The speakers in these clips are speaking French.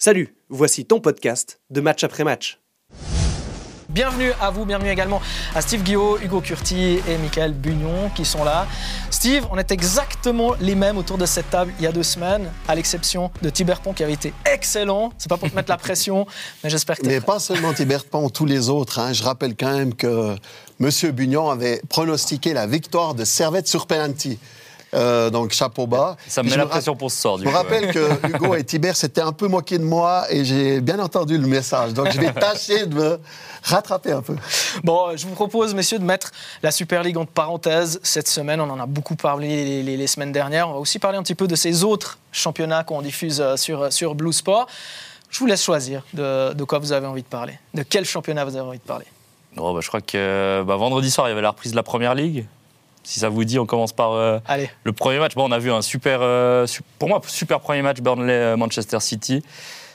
Salut, voici ton podcast de match après match. Bienvenue à vous, bienvenue également à Steve Guillaume, Hugo Curti et Michael Bugnon qui sont là. Steve, on est exactement les mêmes autour de cette table il y a deux semaines, à l'exception de Thibert Pont qui avait été excellent. C'est pas pour te mettre la pression, mais j'espère que Mais pas seulement Thibert Pont, tous les autres. hein. Je rappelle quand même que M. Bugnon avait pronostiqué la victoire de Servette sur penalty. Euh, donc chapeau bas. Ça me met la pression pour ce sort, du Je me coup, rappelle que Hugo et Thibert s'étaient un peu moqués de moi et j'ai bien entendu le message. Donc je vais tâcher de me rattraper un peu. Bon, je vous propose, messieurs, de mettre la Super League entre parenthèses cette semaine. On en a beaucoup parlé les, les- les semaines dernières. On va aussi parler un petit peu de ces autres championnats qu'on diffuse euh, sur, sur Blue Sport. Je vous laisse choisir de, de quoi vous avez envie de parler. De quel championnat vous avez envie de parler. Oh, bah, je crois que bah, vendredi soir, il y avait la reprise de la première ligue. Si ça vous dit, on commence par euh, Allez. le premier match. Bon, on a vu un super, euh, pour moi, super premier match Burnley-Manchester City.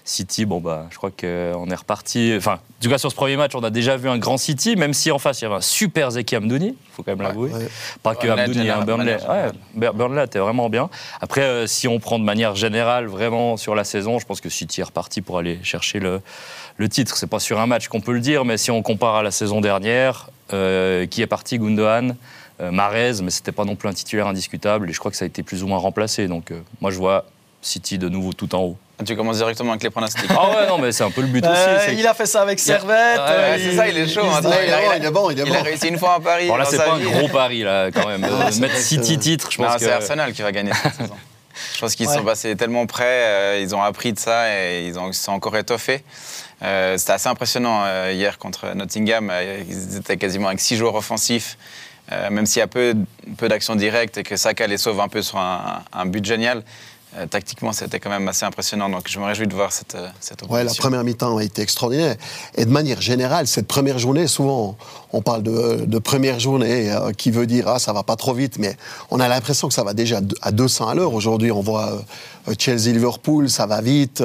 City, bon, bah, je crois qu'on est reparti. Enfin, en tout cas, sur ce premier match, on a déjà vu un grand City, même si en face, il y avait un super Zeki Amdouni, il faut quand même l'avouer. Ouais. Pas que Burnley, Amdouni, hein, Burnley. Ouais, Bur- Burnley était vraiment bien. Après, euh, si on prend de manière générale, vraiment sur la saison, je pense que City est reparti pour aller chercher le, le titre. C'est pas sur un match qu'on peut le dire, mais si on compare à la saison dernière, euh, qui est parti Gundogan, euh, Marez, mais c'était pas non plus un titulaire indiscutable, et je crois que ça a été plus ou moins remplacé. Donc, euh, moi, je vois City de nouveau tout en haut. Tu commences directement avec les pronostics. Ah ouais, non, mais c'est un peu le but Euh, aussi. c'est il a fait ça avec a- Servette. Ouais, euh, Ouais, c'est ça, il est chaud. hein. il est bon, il est bon, il est Il a réussi une fois à Paris. Bon, là, c'est pas un gros pari, là, quand même. Euh, c'est mettre City titre, je Non, pense c'est que. Arsenal qui va gagner cette saison. Je pense qu'ils Ouais. sont passés tellement près, euh, ils ont appris de ça et ils, ont, ils sont encore étoffés. Euh, C'était assez impressionnant euh, hier contre Nottingham. Euh, Ils étaient quasiment avec six joueurs offensifs, euh, même s'il y a peu, peu d'actions directes et que Saka les sauve un peu sur un, un but génial. euh, tactiquement, c'était quand même assez impressionnant. Donc, je me réjouis de voir cette, euh, cette Ouais, la opposition. première mi-temps a été extraordinaire. Et de manière générale, cette première journée, souvent, on parle de, de première journée euh, qui veut dire ah ça va pas trop vite, mais on a l'impression que ça va déjà à 200 à l'heure. Aujourd'hui, on voit euh, Chelsea-Liverpool, ça va vite.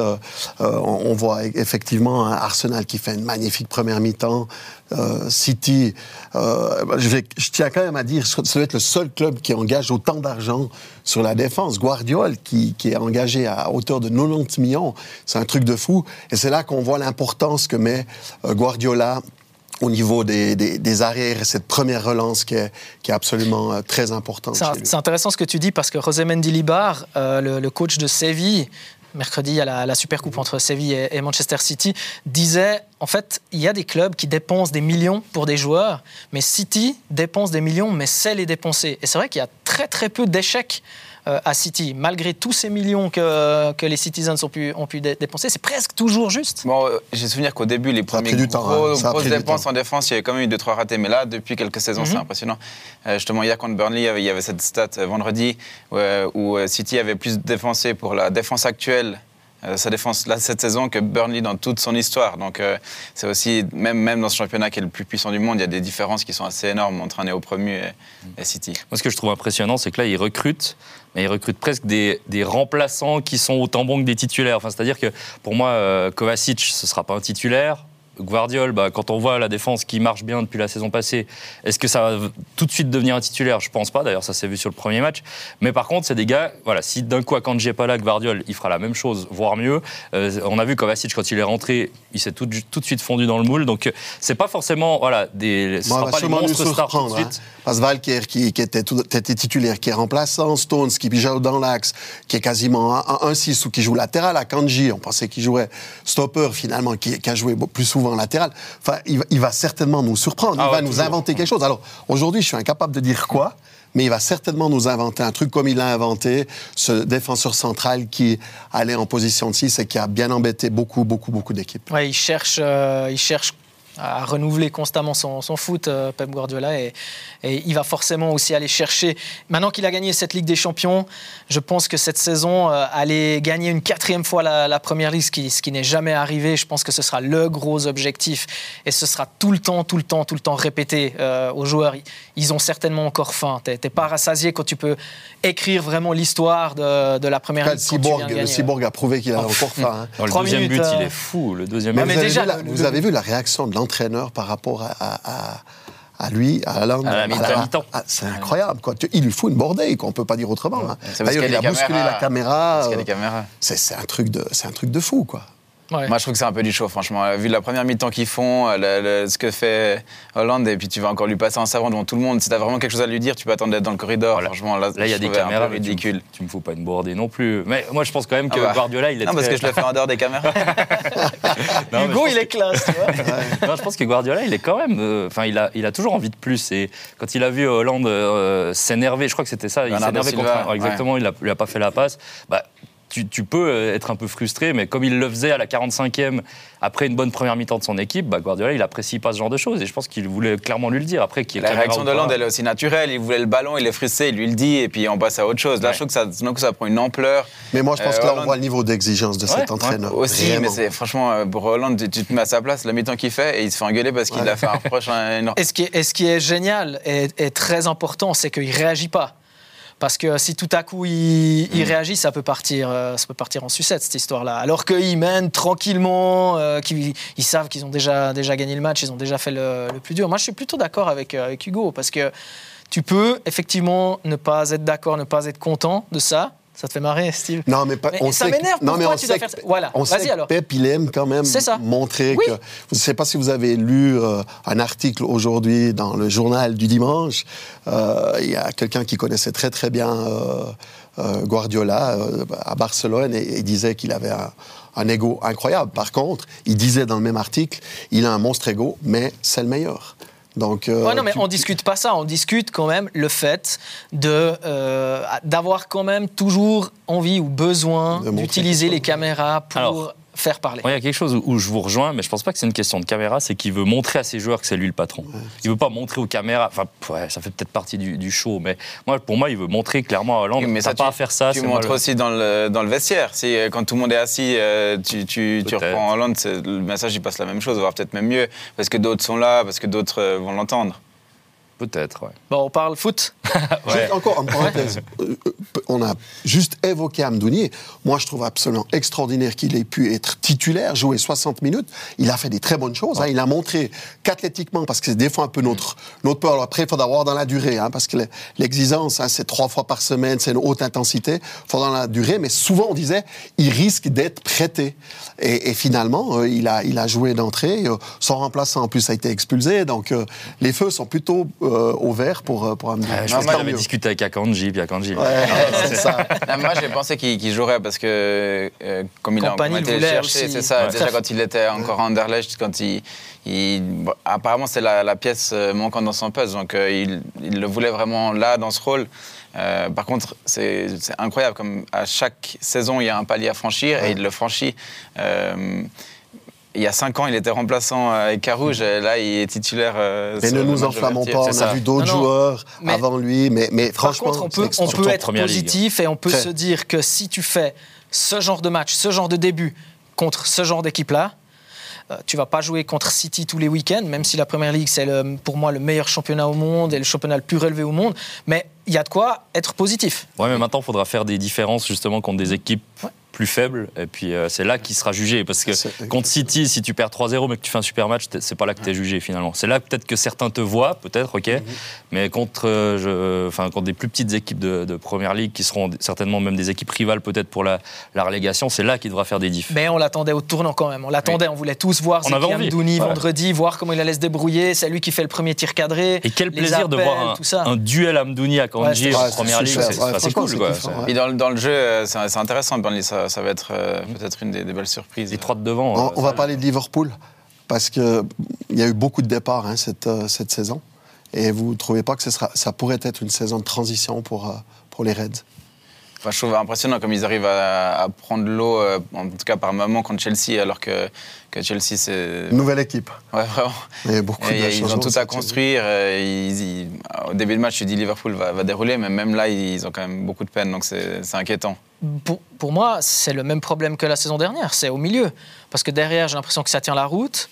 On on voit e- effectivement un Arsenal qui fait une magnifique première mi-temps. Euh, City, euh, je, vais- je tiens quand même à dire, ça doit être le seul club qui engage autant d'argent sur la défense. Guardiola, qui, qui est engagé à hauteur de 90 millions, c'est un truc de fou. Et c'est là qu'on voit l'importance que met euh, Guardiola au niveau des, des, des arrières, et cette première relance qui est, qui est absolument très importante. C'est intéressant ce que tu dis parce que José Mendilibar, euh, le, le coach de Séville, mercredi, a la, la super coupe entre Séville et, et Manchester City, disait en fait, il y a des clubs qui dépensent des millions pour des joueurs, mais City dépense des millions, mais sait les dépenser. Et c'est vrai qu'il y a très très peu d'échecs à City, malgré tous ces millions que, que les Citizens ont pu, ont pu dé- dépenser, c'est presque toujours juste. Bon, euh, j'ai souvenir qu'au début, les premiers temps, gros- hein. Grosses dépenses en défense, il y avait quand même eu deux trois ratés. Mais là, depuis quelques saisons, c'est Mhm. impressionnant. Euh, justement, hier contre Burnley, il y avait- cette stat euh, vendredi euh, où euh, City avait plus dépensé pour la défense actuelle. Euh, sa défense là cette saison que Burnley dans toute son histoire. Donc euh, c'est aussi même même dans ce championnat qui est le plus puissant du monde, il y a des différences qui sont assez énormes entre un néo-promu et, et City. Moi, ce que je trouve impressionnant, c'est que là, ils recrutent, mais ils recrutent presque des, des remplaçants qui sont autant bons que des titulaires. Enfin, C'est-à-dire que pour moi, euh, Kovacic, ce ne sera pas un titulaire. Guardiol, bah, quand on voit la défense qui marche bien depuis la saison passée, est-ce que ça va tout de suite devenir un titulaire? Je pense pas. D'ailleurs, ça s'est vu sur le premier match. Mais par contre, c'est des gars. Voilà, si d'un coup, quand j'ai pas là, Guardiol, il fera la même chose, voire mieux. Euh, on a vu Kovacic quand il est rentré, il s'est tout, tout de suite fondu dans le moule. Donc, c'est pas forcément voilà des. Ce Bon, on sera pas les monstres stars tout de hein. Parce Valker, qui, qui était, tout- était titulaire, qui est remplaçant, Stones, qui joue dans l'axe, qui est quasiment un- un 6 ou qui joue latéral à Kanji, on pensait qu'il jouait stopper finalement, qui, qui a joué plus souvent latéral. Enfin, il, va- il va certainement nous surprendre, il Ah va ouais, nous toujours. inventer quelque chose. Alors, aujourd'hui, je suis incapable de dire quoi, mais il va certainement nous inventer un truc comme il l'a inventé, ce défenseur central qui allait en position de 6 et qui a bien embêté beaucoup, beaucoup, beaucoup d'équipes. Ouais, il cherche, euh, il cherche à renouveler constamment son, son foot, euh, Pep Guardiola, et, et il va forcément aussi aller chercher. Maintenant qu'il a gagné cette Ligue des Champions, je pense que cette saison, euh, aller gagner une quatrième fois la, la Première Ligue, ce qui, ce qui n'est jamais arrivé, je pense que ce sera le gros objectif, et ce sera tout le temps, tout le temps, tout le temps répété euh, aux joueurs. Ils, ont certainement encore faim. T'es pas rassasié quand tu peux écrire vraiment l'histoire de, de la Première Le Ligue. viens cyborg, le cyborg a prouvé qu'il avait encore faim. hein. Le deuxième minutes, but, euh, il est fou. Le deuxième but. mais vous, avez déjà, vu la, le- vous le- avez vu la réaction de l'entraîneur par rapport à, à- à- à lui, à Alain À la mi-temps. ah, C'est incroyable. Quoi. Il lui fout une bordée, qu'on ne peut pas dire autrement. hein. D'ailleurs, il a bousculé caméras. la caméra. Euh, c'est un, truc de- c'est un truc de fou. Quoi. Ouais. Moi, je trouve que c'est un peu du show, franchement. Vu la première mi-temps qu'ils font, euh, le- le- ce que fait Hollande, et puis tu vas encore lui passer un savant devant tout le monde. Si t'as vraiment quelque chose à lui dire, tu peux attendre d'être dans le corridor. Voilà. Franchement, là, il y a des trouvais un peu caméras, mais tu, ridicule. me- tu me fous pas une bordée non plus. Mais moi, je pense quand même que Ah bah. Guardiola, il est Non, parce très- que je le fais en dehors des caméras. Non, Hugo, il est classe, tu vois. Non, je pense que Guardiola, il est quand même. euh, Enfin, il, a, il a toujours envie de plus. Et quand il a vu Hollande euh, s'énerver, je crois que c'était ça, il s'énervait contre. Exactement, il, a, lui a pas fait la passe. Bah, tu, tu peux euh, être un peu frustré, mais comme il le faisait à la 45e, après une bonne première mi-temps de son équipe, bah, Guardiola, il apprécie pas ce genre de choses. Et je pense qu'il voulait clairement lui le dire. Après, qu'il La réaction de Hollande, elle est aussi naturelle. Il voulait le ballon, il est frustré, il lui le dit, et puis on passe à autre chose. Là, Ouais. je trouve que ça, coup, ça prend une ampleur. Mais moi, je pense Euh, que là, on Hollande- voit le niveau d'exigence de Ouais, cet ouais. entraîneur. Aussi, Vraiment. mais c'est franchement, euh, pour Hollande, tu, tu te mets à sa place, la mi-temps qu'il fait, et il se fait engueuler parce qu'il Ouais. a fait un reproche à une- Et ce qui est, et ce qui est génial et, et très important, c'est qu'il ne réagit pas. Parce que si tout à coup il, il réagit, ça peut, partir, euh, ça peut partir en sucette, cette histoire-là. Alors qu'ils mènent tranquillement, euh, qu'ils ils savent qu'ils ont déjà, déjà gagné le match, ils ont déjà fait le, le plus dur. Moi, je suis plutôt d'accord avec, euh, avec Hugo, parce que tu peux effectivement ne pas être d'accord, ne pas être content de ça. Ça te fait marrer, Steve Non, mais, pas, Mais on ça sait que- m'énerve, Non, mais pourquoi on tu sait dois faire ça Voilà, on vas-y sait que alors. Pep, il aime quand même C'est ça. montrer Oui. que. Je ne sais pas si vous avez lu euh, un article aujourd'hui dans le journal du dimanche. Euh, Il y a quelqu'un qui connaissait très très bien euh, Guardiola à Barcelone et, et disait qu'il avait un, un ego incroyable. Par contre, il disait dans le même article, il a un monstre ego, mais c'est le meilleur. Donc, euh, Ouais, non, mais tu- on discute pas ça. On discute quand même le fait de euh, d'avoir quand même toujours envie ou besoin d'utiliser les caméras pour Alors, faire parler. Ouais, Il y a quelque chose où je vous rejoins, mais je pense pas que c'est une question de caméra, c'est qu'il veut montrer à ses joueurs que c'est lui le patron. Il veut pas montrer aux caméras, enfin, ouais, ça fait peut-être partie du, du show, mais moi, pour moi, il veut montrer clairement à Hollande, Oui, mais ça, pas tu- à faire ça. Tu montres aussi dans le, dans le vestiaire. Si, euh, quand tout le monde est assis, euh, tu, tu, tu Peut-être. reprends Hollande, le message il passe la même chose, voire peut-être même mieux, parce que d'autres sont là, parce que d'autres euh, vont l'entendre. Peut-être, ouais. Bon, on parle foot. Juste encore en parenthèse, euh, euh, on a juste évoqué Amdouni. Moi, je trouve absolument extraordinaire qu'il ait pu être titulaire, jouer 60 minutes. Il a fait des très bonnes choses. hein. Il a montré qu'athlétiquement, parce que c'est des fois un peu notre, notre peur. Alors après, il faudra voir dans la durée, hein, parce que le- l'exigence, hein, c'est trois fois par semaine, c'est une haute intensité. Il faudra dans la durée, mais souvent on disait, il risque d'être prêté. Et, et finalement, euh, il, a, il a joué d'entrée. euh, son remplaçant, en plus, a été expulsé. Donc, euh, les feux sont plutôt euh, au vert pour, euh, pour Amdouni. Euh, je Non, pense moi, qu'il avait mieux. discuté avec Akanji, puis Akanji. Ouais, c'est ça. Non, moi, j'ai pensé qu'il jouerait parce que, euh, comme il a Compagnie encore été aussi. c'est ça. Ouais. Déjà, quand il était encore à Anderlecht, quand il. il- bon, apparemment, c'est la, la pièce euh, manquante dans son poste. Donc, euh, il, il le voulait vraiment là, dans ce rôle. Euh, par contre, c'est incroyable. Comme à chaque saison, il y a un palier à franchir et il le franchit. Euh, il y a cinq ans, il était remplaçant avec Carouge. et Là, il est titulaire. euh, Mais ne nous enflammons pas, on a vu d'autres joueurs Mais- avant lui, mais, mais Par franchement, contre, on peut, on peut être ligue. positif et on peut Très. se dire que si tu fais ce genre de match, ce genre de début contre ce genre d'équipe-là, euh, tu vas pas jouer contre City tous les week-ends, même si la Première Ligue, c'est pour moi le meilleur championnat au monde et le championnat le plus relevé au monde. Mais il y a de quoi être positif. Ouais, mais maintenant, il faudra faire des différences justement contre des équipes plus faibles. Et puis, euh, c'est là qu'il sera jugé. Parce que contre City, si tu perds 3-0, mais que tu fais un super match, c'est pas là que tu es jugé finalement. C'est là peut-être que certains te voient, peut-être, ok. Mais contre, euh, je- contre des plus petites équipes de, de première ligue, qui seront certainement même des équipes rivales peut-être pour la, la relégation, c'est là qu'il devra faire des diffs. Mais on l'attendait au tournant quand même. On l'attendait, on voulait tous voir On avait Zeki envie. Amdouni Ouais. vendredi, voir comment il allait se débrouiller. C'est lui qui fait le premier tir cadré. Et quel plaisir de voir tout ça. un, un duel Amdouni à Ouais, Kanji c'est- en Ouais, première c'est ligue. C'est Ouais, cool. quoi. ouais. Puis dans, dans le jeu, euh, c'est c'est intéressant. Burnley, ça, ça va être euh, peut-être une des, des belles surprises. Trois de devant. On, euh, on va parler de Liverpool, parce qu'il y a eu beaucoup de départs hein, cette, euh, cette saison. Et vous ne trouvez pas que ce sera, ça pourrait être une saison de transition pour, euh, pour les Reds? Enfin, je trouve impressionnant comme ils arrivent à, à prendre l'eau, euh, en tout cas par moment contre Chelsea, alors que, que Chelsea, c'est. Nouvelle équipe. Ouais, vraiment. Il y a beaucoup Et de ils ont tout à construire. euh, ils- ils- au début du match, tu dis Liverpool va, va dérouler, mais même là, ils ont quand même beaucoup de peine, donc c'est inquiétant. Pour, moi, c'est le même problème que la saison dernière. C'est au milieu. Parce que derrière, j'ai l'impression que ça tient la route.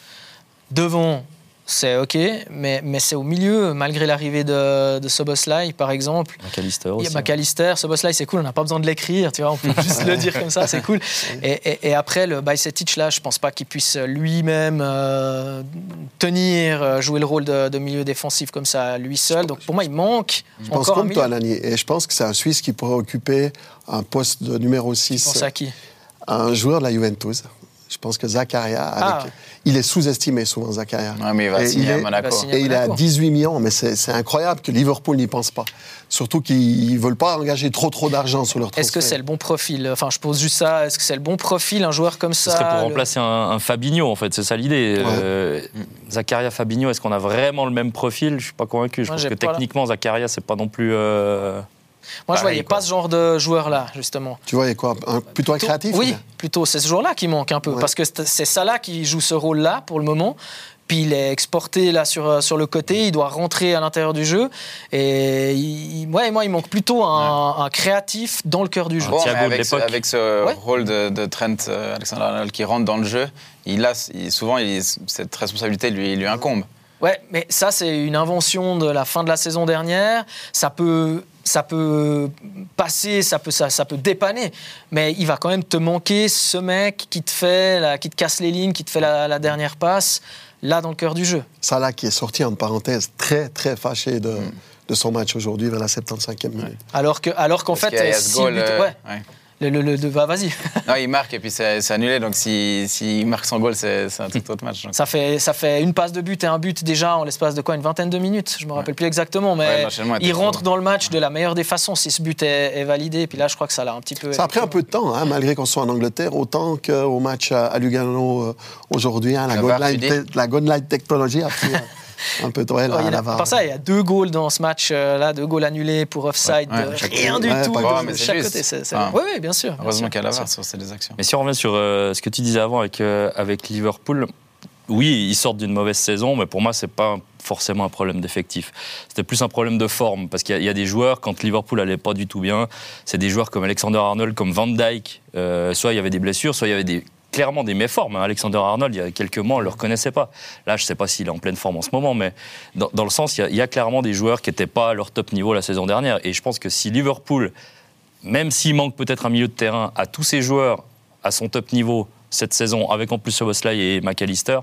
Devant, c'est OK. Mais, mais c'est au milieu, malgré l'arrivée de, de Soboslai, par exemple. McAllister Il y aussi. a McAllister, Soboslai, c'est cool, on n'a pas besoin de l'écrire, tu vois, on peut juste le dire comme ça, c'est cool. Et, et- et après, le Bajcetic, là, je pense pas qu'il puisse lui-même euh, tenir, euh, jouer le rôle de, de milieu défensif comme ça, lui seul. Donc pour moi, il manque Je pense encore comme toi, milieu. Nani. Et je pense que c'est un Suisse qui pourrait occuper un poste de numéro Tu 6. penses à qui? Un joueur de la Juventus. Je pense que Zakaria, Ah. il est sous-estimé souvent, Zakaria. Ouais, mais il va Et signer il à est- Monaco. il signer Et il est à Monaco. 18 millions, mais c'est incroyable que Liverpool n'y pense pas. Surtout qu'ils ne veulent pas engager trop trop d'argent sur leur transfert. Est-ce que c'est le bon profil? Enfin, je pose juste ça. Est-ce que c'est le bon profil, un joueur comme Ce ça serait pour le- remplacer un, un Fabinho, en fait, c'est ça l'idée. Ouais. Euh, Zakaria Fabinho, est-ce qu'on a vraiment le même profil? Je suis pas convaincu. Je Moi, pense que pas la- techniquement, Zakaria, c'est pas non plus. euh, Moi, je voyais quoi. pas ce genre de joueur-là, justement. Tu vois, il y a quoi? Un- Plutôt un créatif Oui, ou plutôt. C'est ce joueur-là qui manque un peu. Ouais. Parce que c'est Salah qui joue ce rôle-là pour le moment. Puis il est exporté là sur, euh, sur le côté, il doit rentrer à l'intérieur du jeu. Et il- ouais, moi, il manque plutôt un, un créatif dans le cœur du jeu. Bon, avec, ce, l'époque. avec ce Ouais. rôle de, de Trent euh, Alexander-Arnold qui rentre dans le jeu, il a, il- souvent, il- cette responsabilité lui, lui incombe. Ouais, mais ça, c'est une invention de la fin de la saison dernière. Ça peut, ça peut passer, ça peut, ça, ça peut dépanner, mais il va quand même te manquer ce mec qui te fait, la- qui te casse les lignes, qui te fait la, la dernière passe, là dans le cœur du jeu. Salah qui est sorti en parenthèse très très fâché de, Hmm. de son match aujourd'hui vers la 75e minute. Alors que, alors qu'en fait, il y a ce goal, but- euh, ouais, ouais. Le, le- le- bah, vas-y. Non, il marque et puis c'est annulé. Donc s'il si, marque son goal, c'est un tout autre match. donc. Ça fait, ça fait une passe de but et un but déjà en l'espace de quoi Une vingtaine de minutes? Je me rappelle plus exactement, mais il rentre dans le match de la meilleure des façons si ce but est, est validé. Et puis là, je crois que ça l'a un petit peu. Ça a pris un peu de temps, hein, malgré qu'on soit en Angleterre, autant qu'au match à, Lugano euh, aujourd'hui. hein, la, La la goal line technologie a pris euh, un peu de ouais, en a- la VAR. par ça, il y a deux goals dans ce match euh, là, deux goals annulés pour offside, Ouais, chaque- rien du ouais, tout pas de chaque juste. côté. Oui, oui, bien sûr. Heureusement qu'il y a la VAR sur ces actions. Mais si on revient sur euh, ce que tu disais avant avec, euh, avec Liverpool, oui, ils sortent d'une mauvaise saison, mais pour moi, c'est pas forcément un problème d'effectif. C'était plus un problème de forme, parce qu'il y, a- il y a des joueurs, quand Liverpool allait pas du tout bien, c'est des joueurs comme Alexander Arnold, comme Van Dyke, euh, soit il y avait des blessures, soit il y avait des, clairement des méformes. hein. Alexander Arnold, il y a quelques mois, on ne le reconnaissait pas. Là, je ne sais pas s'il est en pleine forme en ce moment, mais dans, le sens, il y, a, clairement des joueurs qui n'étaient pas à leur top niveau la saison dernière. Et je pense que si Liverpool, même s'il manque peut-être un milieu de terrain, à tous ces joueurs à son top niveau cette saison, avec en plus Soboslai et McAllister,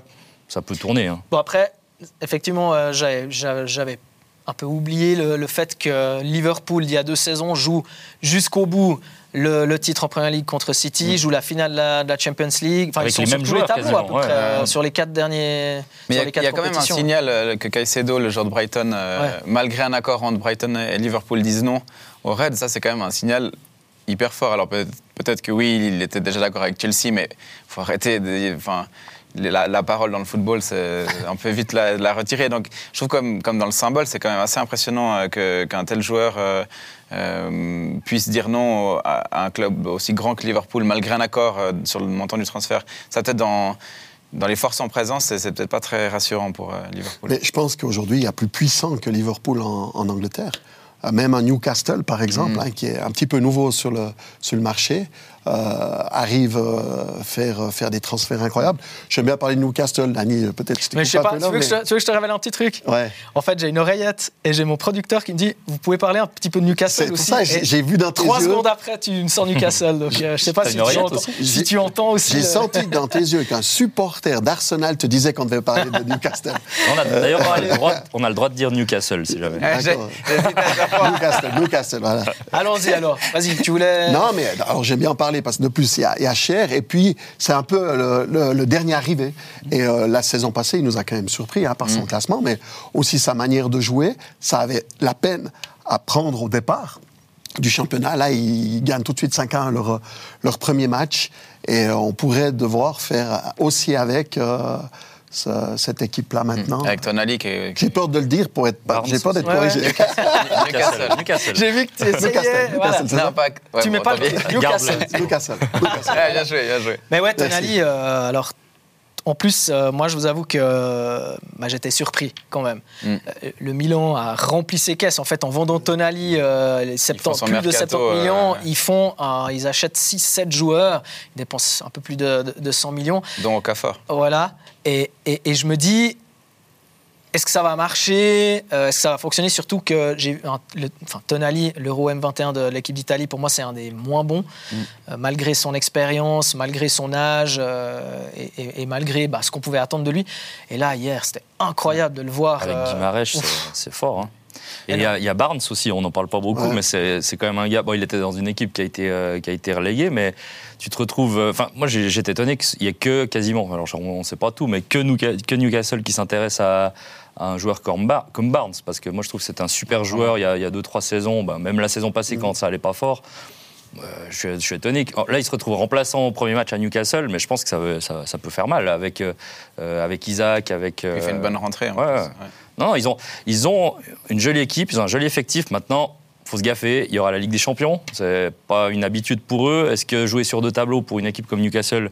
ça peut tourner. hein. Bon, après, effectivement, euh, j'avais un peu oublié le, le fait que Liverpool, il y a deux saisons, joue jusqu'au bout le, le titre en Première Ligue contre City, joue la finale de la, de la Champions League. Enfin, Avec ils sont les sur tous les joueurs, tableaux à peu près, ouais, euh, sur les quatre derniers. Mais il y a- y quand même un signal euh, que Caicedo, le joueur de Brighton, euh, Ouais. malgré un accord entre Brighton et Liverpool, disent non au Red. Ça, c'est quand même un signal hyper fort. Alors peut- peut-être que oui, il était déjà d'accord avec Chelsea, mais il faut arrêter. de- Enfin, la, la parole dans le football, on peut vite la, la retirer. Donc, je trouve comme, comme dans le symbole, c'est quand même assez impressionnant euh, qu'un tel joueur euh, euh, puisse dire non à, à un club aussi grand que Liverpool, malgré un accord euh, sur le montant du transfert. Ça peut-être dans dans les forces en présence, c'est peut-être pas très rassurant pour Liverpool. Mais je pense qu'aujourd'hui, il y a plus puissant que Liverpool en, en Angleterre. Même un Newcastle, par exemple, hein, qui est un petit peu nouveau sur le, sur le marché, arrive à faire, faire des transferts incroyables. J'aime bien parler de Newcastle, Dani, peut-être je Mais je sais pas, peu tu veux, que je, mais- te- tu veux que je te révèle un petit truc? Ouais. En fait, j'ai une oreillette et j'ai mon producteur qui me dit Vous pouvez parler un petit peu de Newcastle C'est aussi. ça, Et j'ai vu tes Trois yeux. secondes après, tu me sors Newcastle. Donc, euh, je sais pas si tu, entends, aussi si J'ai- tu entends aussi. J'ai le- senti dans tes yeux qu'un supporter d'Arsenal te disait qu'on devait parler de Newcastle. On a d'ailleurs on a le droit- on a le droit de dire Newcastle si jamais. Newcastle, Newcastle, voilà. Allons-y alors. Vas-y, tu voulais. Non, mais alors j'aime bien en parler parce que de plus, il y a, il y a Cher et puis c'est un peu le, le- le dernier arrivé. Et euh, la saison passée, il nous a quand même surpris hein, par son classement, mais aussi sa manière de jouer. Ça avait la peine à prendre au départ du championnat. Là, ils gagnent tout de suite 5-1 leur, leur premier match et euh, on pourrait devoir faire aussi avec euh, ce- cette équipe-là maintenant. Avec Tonali qui est. J'ai peur de le dire pour être. J'ai peur d'être corrigé. Newcastle. Newcastle. J'ai vu que tu essayais. Newcastle, voilà. Newcastle, c'est ça Non, pas. ouais, Tu mets bon, pas pis. truc. Newcastle. Newcastle. Newcastle. Ouais, bien joué, bien joué. Mais ouais. Tonali, euh, alors. En plus, euh, moi, je vous avoue que euh, bah, j'étais surpris quand même. Mm. Euh, Le Milan a rempli ses caisses. En fait, en vendant Tonali, euh, les 70, son plus de mercato, 70 millions, euh, ils font, un- ils achètent 6-7 joueurs, ils dépensent un peu plus de, de- de 100 millions. Dont Okafor. Voilà. Et, et- et je me dis, est-ce que ça va marcher? Euh, Est-ce que ça va fonctionner? Surtout que j'ai le- enfin, Tonali, l'Euro M21 de l'équipe d'Italie, pour moi, c'est un des moins bons, Mm. Euh, malgré son expérience, malgré son âge euh, et, et- et malgré bah, ce qu'on pouvait attendre de lui. Et là, hier, c'était incroyable de le voir. Avec Guimarães, c'est fort. hein. Et il y, a- il y a Barnes aussi, on n'en parle pas beaucoup, Ouais. mais c'est quand même un gars. Bon, il était dans une équipe qui a été, euh, qui a été reléguée, mais tu te retrouves. euh, Enfin, moi, j'étais étonné qu'il n'y ait que quasiment, alors on ne sait pas tout, mais que, Newca- que Newcastle qui s'intéresse à, à un joueur comme, Bar- comme Barnes, parce que moi, je trouve que c'est un super joueur. Il y a, il y a deux, trois saisons, ben, même la saison passée, quand ça allait pas fort. euh, je, suis, je suis étonné. que- Là, il se retrouve remplaçant au premier match à Newcastle, mais je pense que ça, veut- ça, ça peut faire mal avec, euh, euh, avec Isaac, avec. Il fait euh, une bonne rentrée. en ouais, plus. ouais. Ouais. non, ils ont, une jolie équipe, ils ont un joli effectif. Maintenant, faut se gaffer. Il y aura la Ligue des Champions. C'est pas une habitude pour eux. Est-ce que jouer sur deux tableaux pour une équipe comme Newcastle,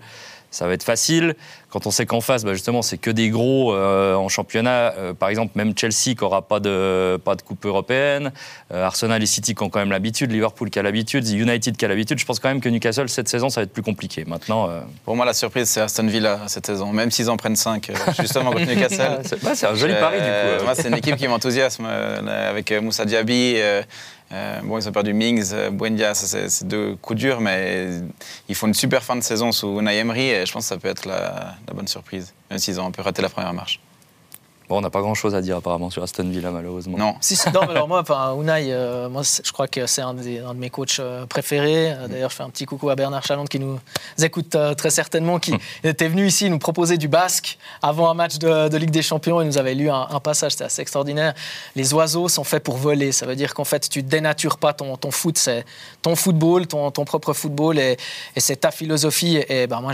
ça va être facile Quand on sait qu'en face, bah, justement, c'est que des gros euh, en championnat. euh, par exemple, même Chelsea qui n'aura pas de, pas de coupe européenne. euh, Arsenal et City qui ont quand même l'habitude. Liverpool qui a l'habitude. United qui a l'habitude. Je pense quand même que Newcastle, cette saison, ça va être plus compliqué. Maintenant, Pour moi, la surprise, c'est Aston Villa cette saison, même s'ils en prennent 5, justement contre Newcastle. c'est un joli pari du coup. Moi, c'est une équipe qui m'enthousiasme avec Moussa Diaby. Euh, bon, ils ont perdu Mings, euh, Buendia, c'est deux coups durs, mais ils font une super fin de saison sous Unai et je pense que ça peut être la, la bonne surprise, même s'ils ont un peu raté la première marche. Bon, on n'a pas grand-chose à dire apparemment sur Aston Villa, malheureusement. Non, Si, si, non, mais alors moi, enfin, Unai, euh, moi, je crois que c'est un, de mes coachs euh, préférés. Euh, D'ailleurs, je fais un petit coucou à Bernard Chalande qui nous écoute euh, très certainement, qui était venu ici nous proposer du basque avant un match de, de Ligue des Champions. Il nous avait lu un, un passage, c'était assez extraordinaire. Les oiseaux sont faits pour voler. Ça veut dire qu'en fait, tu dénatures pas ton, ton foot, c'est ton football, ton, ton propre football, et, et c'est ta philosophie. Et ben moi,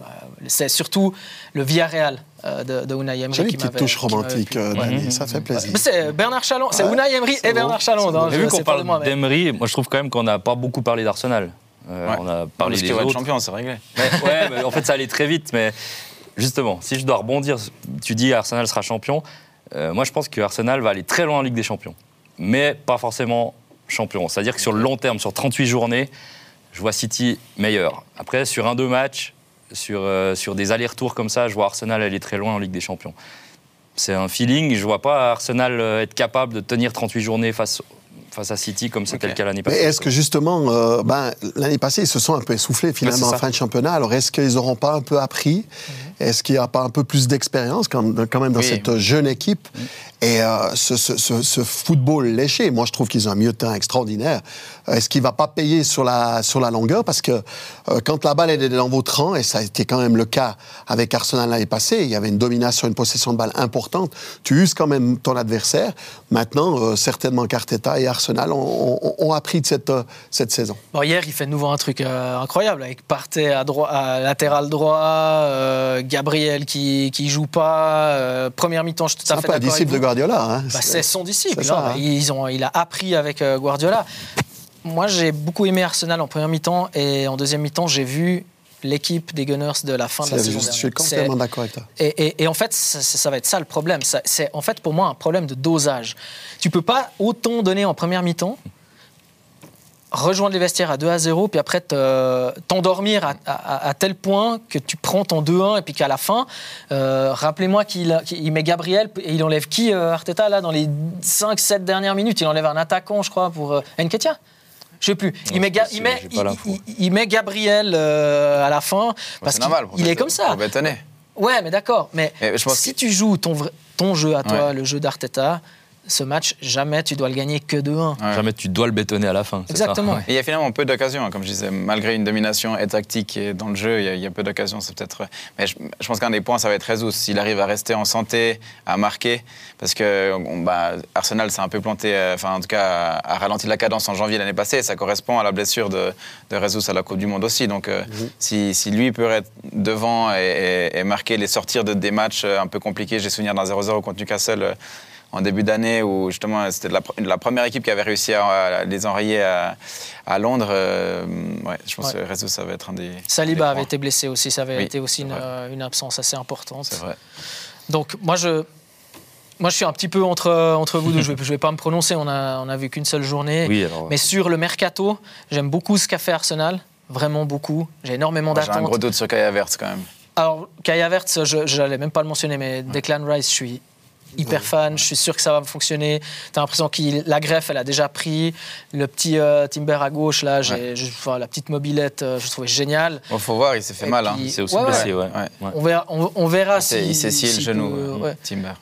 bah, c'est surtout le Villarreal de, de Unai Emery Jolie qui petite touche romantique, euh, Ouais. Dani, ça fait plaisir. Mais c'est Bernard Chalon, c'est Ouais, Unai Emery et bon, Bernard Chalon. hein, vu qu'on parle d'Emery, moi je trouve quand même qu'on n'a pas beaucoup parlé d'Arsenal. Euh, Ouais. On a parlé parce des autres. champions, c'est réglé. Mais- ouais, mais en fait ça allait très vite. Mais justement, si je dois rebondir, tu dis Arsenal sera champion. Euh, moi je pense que Arsenal va aller très loin en Ligue des Champions, mais pas forcément champion. C'est-à-dire que sur le long terme, sur 38 journées, je vois City meilleur. Après, sur un deux matchs, sur, euh, sur des allers-retours comme ça, je vois Arsenal aller très loin en Ligue des Champions. C'est un feeling. Je vois pas Arsenal euh, être capable de tenir 38 journées face, face à City comme c'était le cas l'année Mais passée. est-ce que justement, euh, ben, l'année passée, ils se sont un peu essoufflés finalement en fin de championnat. Alors est-ce qu'ils n'auront pas un peu appris Est-ce qu'il n'y a pas un peu plus d'expérience quand, quand même dans Oui. cette jeune équipe Et euh, ce, ce- ce- ce football léché, moi je trouve qu'ils ont un milieu de terrain extraordinaire. Euh, Est-ce qu'il ne va pas payer sur la, sur la longueur? Parce que euh, quand la balle est dans votre rang, et ça a été quand même le cas avec Arsenal l'année passée, il y avait une domination, une possession de balle importante, tu uses quand même ton adversaire. Maintenant, euh, certainement qu'Arteta et Arsenal ont, ont- ont appris de cette, euh, cette saison. Bon, hier, il fait de nouveau un truc euh, incroyable avec Partey à, droit, à latéral droit, euh, Gabriel qui qui joue pas. euh, première mi-temps, je suis tout C'est à un fait un d'accord avec disciple de. Guardiola. Hein. Bah, c'est son disciple. C'est ça, hein. Ils ont, il a appris avec euh, Guardiola. Moi, j'ai beaucoup aimé Arsenal en première mi-temps et en deuxième mi-temps, j'ai vu l'équipe des Gunners de la fin de la C'est- saison je suis C'est- complètement d'accord avec toi. et, et- et en fait, ça, ça- va être ça le problème. C'est en fait pour moi un problème de dosage. Tu peux pas autant donner en première mi-temps, rejoindre les vestiaires à 2 à 0, puis après te- t'endormir à, à- à tel point que tu prends ton 2-1 et puis qu'à la fin, euh, rappelez-moi qu'il il met Gabriel et il enlève qui euh, Arteta là dans les 5-7 dernières minutes? Il enlève un attaquant, je crois, pour euh, Nketiah je sais plus. Il Non, met, il met, il- il- met Gabriel euh, à la fin parce C'est qu'il normal. pour il est comme ça. Ouais, mais d'accord. Mais, Mais je pense si que- tu joues ton, ton jeu à toi, Ouais. le jeu d'Arteta, ce match, jamais tu dois le gagner que 2-1. Ouais. Jamais tu dois le bétonner à la fin. ça Exactement. Ouais. Et il y a finalement peu d'occasions, hein, comme je disais, malgré une domination et tactique et dans le jeu, il y a, il y a peu d'occasions, c'est peut-être. Mais je, je pense qu'un des points, ça va être Jesus, s'il arrive à rester en santé, à marquer, parce que on- bah, Arsenal s'est un peu planté, euh, enfin en tout cas, a, a ralenti la cadence en janvier l'année passée, et ça correspond à la blessure de, de Jesus à la Coupe du Monde aussi. Donc euh, si, si lui peut être devant et, et- et marquer les sortir de des matchs euh, un peu compliqués, j'ai souvenir d'un 0-0 contre Newcastle. En début d'année où justement c'était la, pr- la première équipe qui avait réussi à, à les enrayer à, à Londres. euh, ouais, je pense Ouais. que Rezo, ça va être un des. Saliba des avait été blessé aussi, ça avait Oui, été aussi une, euh, une absence assez importante. C'est vrai. Donc moi je, moi je suis un petit peu entre, entre vous deux, je ne vais, je vais pas me prononcer, on a, on a vu qu'une seule journée. Oui, alors. Mais sur le mercato, j'aime beaucoup ce qu'a fait Arsenal, vraiment beaucoup. J'ai énormément Moi, J'ai un d'attentes. gros doute sur Kai Havertz quand même. Alors, Kai Havertz, je n'allais même pas le mentionner, mais Declan Rice, je suis hyper fan. Je suis sûr que ça va fonctionner. Tu as l'impression que la greffe, elle a déjà pris. Le petit euh, Timber à gauche, là, j'ai- enfin, la petite mobilette, euh, je trouvais génial. Il faut voir, il s'est fait Et mal. hein. puis- Il s'est aussi Ouais, blessé, ouais. On verra, on, on verra Il s'est- si. il s'est scié le genou, euh. Timber.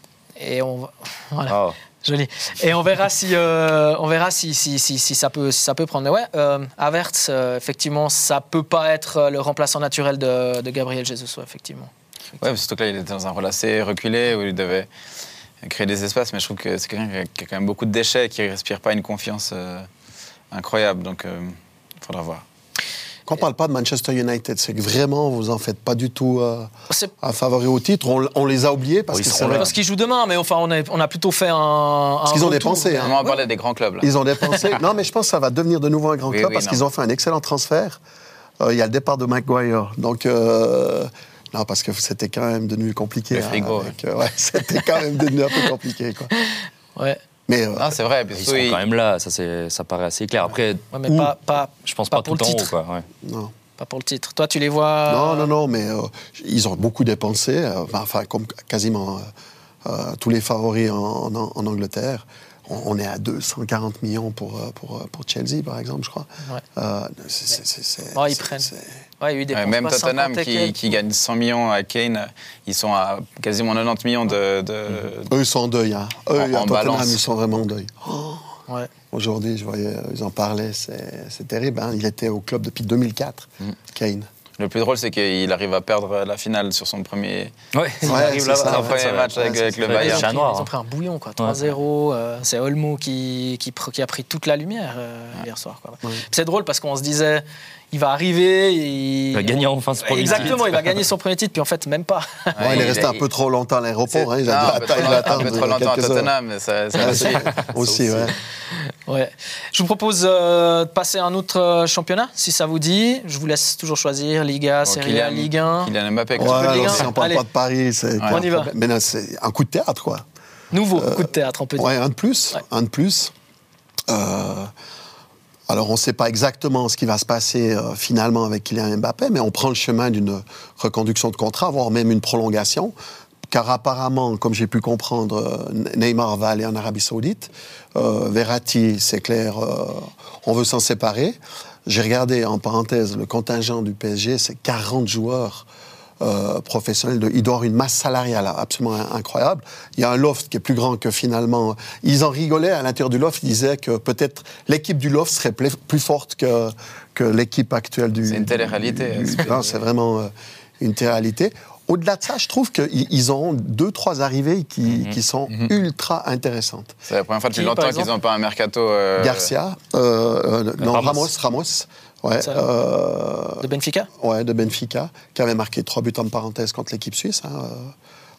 Et on voilà. Ah, Joli. Et on verra si, euh, on verra si, si, si, si ça peut, si ça peut prendre. Mais ouais, euh, Havertz, euh, effectivement, ça peut pas être le remplaçant naturel de, de Gabriel Jesus, ouais, effectivement. Ouais, surtout que là, il était dans un rôle assez reculé où il devait créer des espaces, mais je trouve que c'est quelqu'un qui a- quand même beaucoup de déchets, qui ne respire pas une confiance euh, incroyable. Donc, il faudra voir. Quand on parle pas de Manchester United, c'est que vraiment, vous en faites pas du tout euh, un favori au titre. On, on les a oubliés parce Oui, que ils c'est seront vrai. là. parce qu'ils jouent demain, mais enfin, on a, on a plutôt fait un. Parce qu'ils ont dépensé, hein. On parlait des grands clubs. Là. Ils ont dépensé. non, mais je pense que ça va devenir de nouveau un grand Oui, club oui, parce qu'ils ont fait un excellent transfert. Euh, Il y a le départ de Maguire. Donc, euh, non, parce que c'était quand même devenu compliqué. Le frigo, avec, euh, ouais, c'était quand même devenu un peu compliqué. Quoi. Ouais, Mais euh, Non, c'est vrai. puis Ils sont quand même là, ça, c'est- ça paraît assez clair. Après, Ouais, mais Ou- pas, pas, je pense Pas pas, pour tout le en haut. titre. Quoi, ouais. non. pas pour le titre. Toi, tu les vois. Non, non, non, mais euh, ils ont beaucoup dépensé, euh, enfin, comme quasiment euh, euh, tous les favoris en, en- en Angleterre. On, on est à 240 millions pour, euh, pour, euh, pour Chelsea, par exemple, je crois. Ouais. Euh, Oh, ils prennent. C'est- Ouais, il y a eu des Ouais, dépenses même Tottenham 50 et qui, gagne 100 millions à Kane, ils sont à quasiment 90 millions de. de- Eux, ils sont en deuil. Hein. Eux, En- à en Tottenham, balance. ils sont vraiment en deuil. Oh, Ouais. Aujourd'hui, je voyais, euh, ils en parlaient, c'est c'est terrible. hein. Il était au club depuis 2004, Mm. Kane. Le plus drôle, c'est qu'il arrive à perdre la finale sur son premier, Ouais, il Ouais, arrive c'est là-bas. ça, son ouais, premier match ouais, avec, c'est avec ça. le Bayern. Ils hein. ont pris un bouillon, quoi. 3-0. euh, c'est Olmo qui, qui, pr- qui a pris toute la lumière euh, hier soir. Quoi. Ouais. C'est drôle parce qu'on se disait, il va arriver. Il, Il va gagner enfin ce premier Exactement, titre. il va gagner son premier titre, puis en fait, même pas. Ouais, il est resté un peu trop longtemps à l'aéroport. Hein. Il Non, a dû un peu trop atta- il a longtemps- un attendu peu trop longtemps à. Tottenham, mais ça, ça aussi. aussi, ouais. Ouais. Je vous propose euh, de passer à un autre euh, championnat, si ça vous dit. Je vous laisse toujours choisir Liga, Bon, Serie A, Ligue 1. Kylian Mbappé. Ouais, quoi. peu de Ligue alors, 1. si on parle Allez. pas de Paris, c'est On y va. Mais là, c'est un coup de théâtre, quoi. Nouveau coup de théâtre, on peut dire. Ouais, un de plus. Ouais. Un de plus. Euh, alors, on ne sait pas exactement ce qui va se passer euh, finalement avec Kylian Mbappé, mais on prend le chemin d'une reconduction de contrat, voire même une prolongation. Car apparemment, comme j'ai pu comprendre, euh, Neymar va aller en Arabie Saoudite. Euh, Verratti, c'est clair, euh, on veut s'en séparer. J'ai regardé en parenthèse le contingent du PSG, c'est 40 joueurs euh, professionnels. De, il doit avoir une masse salariale absolument in- incroyable. Il y a un loft qui est plus grand que finalement. Ils en rigolaient à l'intérieur du loft. Ils disaient que peut-être l'équipe du loft serait plus forte que, que l'équipe actuelle du. C'est une télé-réalité, du- hein, c'est- non, c'est vraiment euh, une télé-réalité. Au-delà de ça, je trouve qu'ils ils ont deux, trois arrivées qui, Mhm. qui sont ultra intéressantes. C'est la première fois depuis longtemps qu'ils n'ont pas un mercato. euh, Garcia, euh, euh, non, Ramos. Ramos, Ramos, ouais, Ça- euh, De Benfica? Ouais, de Benfica, qui avait marqué trois buts en parenthèse contre l'équipe suisse hein, euh,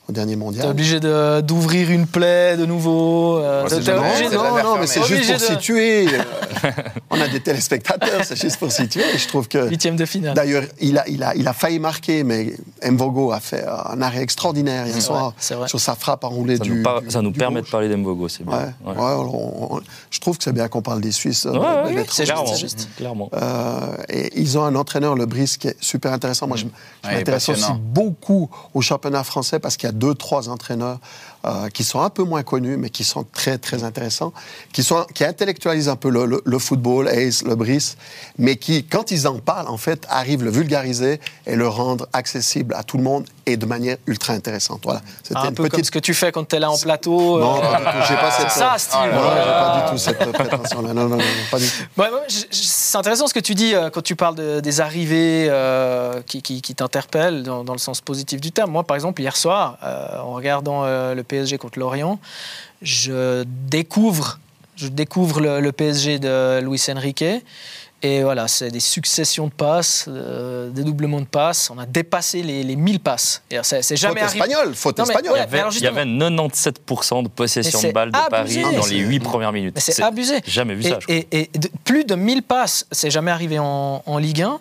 au dernier T'es mondial. obligé de- d'ouvrir une plaie de nouveau. euh, Ouais, t'es- c'est t'es jamais- obligé de- jamais non, non, mais c'est juste Obligé pour de- situer. euh, on a des téléspectateurs, c'est juste pour situer. Et je trouve que. Huitième de finale. D'ailleurs, il a, il, a, il a failli marquer, mais Mvogo a fait un arrêt extraordinaire hier soir vrai, sur sa frappe enroulée Ça du. nous, par- du- ça nous du permet de parler d'Embogo, c'est Ouais, bien. ouais, on- on- je trouve que c'est bien qu'on parle des Suisses. euh, de- de c'est juste, clairement, c'est juste. clairement. Euh, et ils ont un entraîneur, le Brice, qui est super intéressant. Moi, je, m'intéresse aussi beaucoup au championnat français parce qu'il y a deux, trois entraîneurs euh, qui sont un peu moins connus, mais qui sont très, très intéressants, qui, sont, qui intellectualisent un peu le, le- le football, Ace, le Brice, mais qui, quand ils en parlent, en fait, arrivent le vulgariser et le rendre accessible à tout le monde et de manière ultra intéressante. Voilà. C'était Un une peu comme ce que tu fais quand t'es là en plateau. Non, euh, du tout. J'ai pas cette. Ça, Steve. Non, j'ai pas du tout cette prétention-là. Non, non, non, pas du tout. C'est intéressant ce que tu dis euh, quand tu parles de- des arrivées euh, qui, qui- qui t'interpellent dans, dans le sens positif du terme. Moi, par exemple, hier soir, euh, en regardant euh, le PSG contre l'Orient, je découvre, je découvre le, le PSG de Luis Enrique. Et voilà, c'est des successions de passes, euh, des doublements de passes. On a dépassé les, les 1000 passes. C'est jamais Faute arrivé. espagnole, faute Non, mais espagnole. Il y ouais, avait, alors il y avait 97% de possession de balles de abusé. Paris dans les 8 premières minutes. Mais c'est abusé. Jamais vu Et, ça, je crois. et- et de- plus de 1000 passes, c'est jamais arrivé en, en Ligue 1.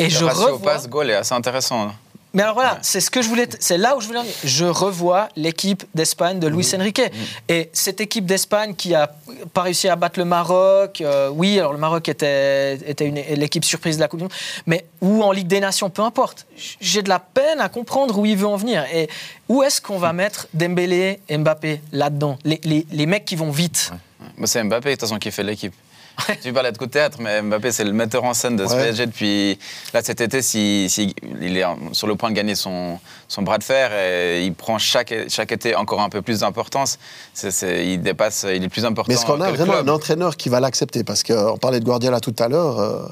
Et Le je ratio revois. passe-goal est assez intéressant. hein. Mais alors voilà, Ouais. c'est ce que je voulais. C'est là où je voulais en venir. Je revois l'équipe d'Espagne de Luis Enrique. Et cette équipe d'Espagne qui a pas réussi à battre le Maroc. euh, oui, alors le Maroc était, était une- l'équipe surprise de la Coupe du Monde. Mais ou en Ligue des Nations, peu importe. J'ai de la peine à comprendre où il veut en venir. Et où est-ce qu'on va mettre Dembélé Mbappé là-dedans? Les, les- les mecs qui vont vite. Bah, c'est Mbappé, de toute façon, qui fait l'équipe. Tu parlais de coup de théâtre, mais Mbappé, c'est le metteur en scène de ce Ouais. PSG depuis. Là, cet été, si, si- il est sur le point de gagner son, son bras de fer et il prend chaque, chaque été encore un peu plus d'importance. C'est- c'est- il dépasse, il est plus important. Mais est-ce qu'on a vraiment club. un entraîneur qui va l'accepter Parce qu'on parlait de Guardiola tout à l'heure. euh,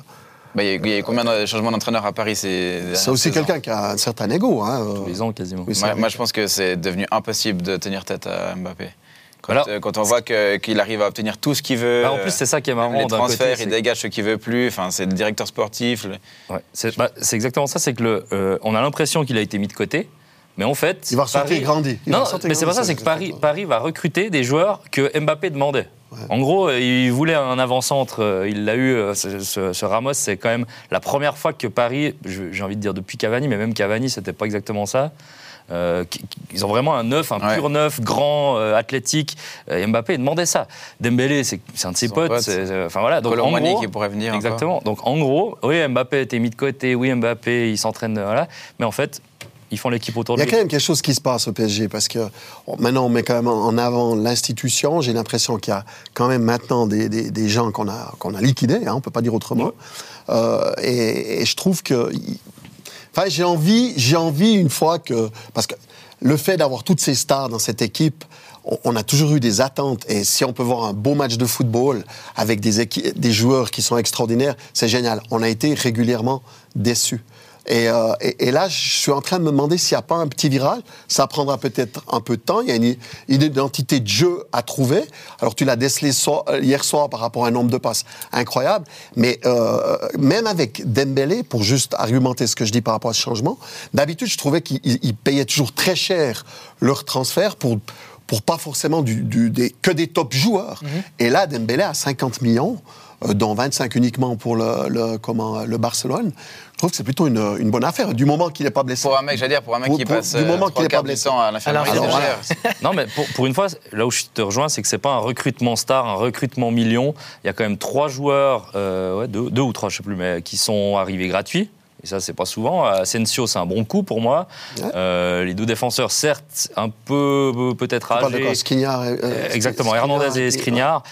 Bah, il y a- eu combien de changements d'entraîneur à Paris ces c'est aussi quelqu'un qui a un certain ego. Hein, euh. Tous les ans quasiment. Oui, Moi, je pense que c'est devenu impossible de tenir tête à Mbappé. Quand, euh, quand on voit qu'il arrive à obtenir tout ce qu'il veut. Bah, en plus, c'est ça qui est marrant. les côté, transferts, c'est il dégage ce qu'il veut plus. Enfin, c'est le directeur sportif. le- Ouais, c'est bah, c'est exactement ça, c'est que le, euh, on a l'impression qu'il a été mis de côté, mais en fait, Il va ressortir Paris- grandi. Il Non, ressortir mais c'est pas ça, c'est que Paris, Paris va recruter des joueurs que Mbappé demandait. Ouais. En gros, euh, il voulait un avant-centre, il l'a eu. Ce, ce- ce Ramos, c'est quand même la première fois que Paris, j'ai envie de dire depuis Cavani, mais même Cavani, c'était pas exactement ça. Euh, ils ont vraiment un neuf, un Ouais. pur neuf, grand, euh, athlétique. Euh, Mbappé demandait ça. Dembélé, c'est c'est un de ses Son potes. Enfin voilà. Donc en gros, qui pourrait venir. encore. Exactement. Donc en gros, oui, Mbappé a été mis de côté, oui, Mbappé, il s'entraîne, voilà. Mais en fait, ils font l'équipe autour Il y de a quand même quelque chose qui se passe au PSG parce que bon, maintenant on met quand même en avant l'institution. J'ai l'impression qu'il y a quand même maintenant des, des- des gens qu'on a, qu'on a liquidés, hein, on peut pas dire autrement. Euh, et, et je trouve que. Enfin, j'ai envie, j'ai envie une fois que. Parce que le fait d'avoir toutes ces stars dans cette équipe, on, a toujours eu des attentes. Et si on peut voir un beau match de football avec des, des joueurs qui sont extraordinaires, c'est génial. On a été régulièrement déçus. Et, euh, et- et là, je suis en train de me demander s'il n'y a pas un petit virage. Ça prendra peut-être un peu de temps. Il y a une, une identité de jeu à trouver. Alors, tu l'as décelé so- euh, hier soir par rapport à un nombre de passes incroyable. Mais euh, même avec Dembélé, pour juste argumenter ce que je dis par rapport à ce changement, d'habitude, je trouvais qu'ils ils- ils payaient toujours très cher leur transfert pour pour pas forcément du, du- des, que des top joueurs. Et là, Dembélé a 50 millions, euh, dont 25 uniquement pour le, le- comment, le Barcelone. Je trouve que c'est plutôt une, une bonne affaire, du moment qu'il n'est pas blessé. Pour un mec, j'allais dire, pour un mec Pour- qui pour- passe du moment euh, qu'il est trois pas blessé. à l'infirmerie. Non, mais pour, pour une fois, là où je te rejoins, c'est que c'est pas un recrutement star, un recrutement million. Il y a quand même trois joueurs, euh, ouais, deux, deux ou trois, je sais plus, mais qui sont arrivés gratuits. Et ça, c'est pas souvent. Asensio, c'est un bon coup pour moi. Ouais. Euh, les deux défenseurs, certes, un peu peut-être On parle de âgés. quoi Skriniar et- euh, Exactement, Skriniar Hernandez et Skriniar.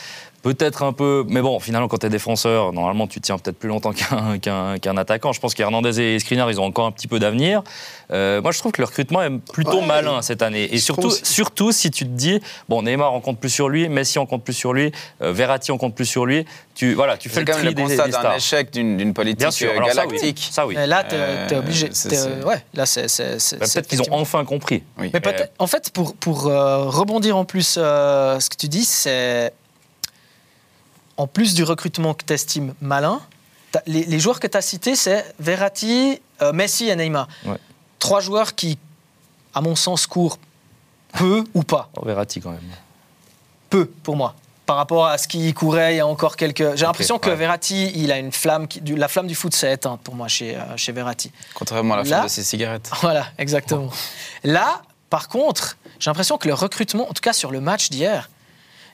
Peut-être un peu, mais bon, finalement, quand tu es défenseur, normalement, tu tiens peut-être plus longtemps qu'un qu'un- qu'un attaquant. Je pense qu'Hernandez et Skriniar, ils ont encore un petit peu d'avenir. Euh, moi, je trouve que le recrutement est plutôt Ouais. malin cette année. Et surtout, surtout, si tu te dis, bon, Neymar, on compte plus sur lui, Messi, on compte plus sur lui, euh, Verratti, on compte plus sur lui. Tu, voilà, tu fais C'est le quand même tri le des, constat d'un échec d'une politique Bien sûr, euh, alors ça, oui. galactique. Ça, oui. Mais là, t'es Euh, t'es obligé. Ouais, là, c'est. Bah, c'est Peut-être qu'ils ont enfin compris. Oui. Mais en fait, pour, pour euh, rebondir en plus, euh, ce que tu dis, c'est. En plus du recrutement que tu estimes malin, les, les joueurs que tu as cités, c'est Verratti, euh, Messi et Neymar. Ouais. Trois joueurs qui, à mon sens, courent peu ou pas. Oh, Verratti, quand même. Peu, pour moi. Par rapport à ce qui courait il y a encore quelques. J'ai l'impression que ouais. Verratti, il a une flamme. Qui... La flamme du foot s'est éteinte pour moi chez, euh, chez Verratti. Contrairement à la Là- fin de ses cigarettes. Voilà, exactement. Là, par contre, j'ai l'impression que le recrutement, en tout cas sur le match d'hier,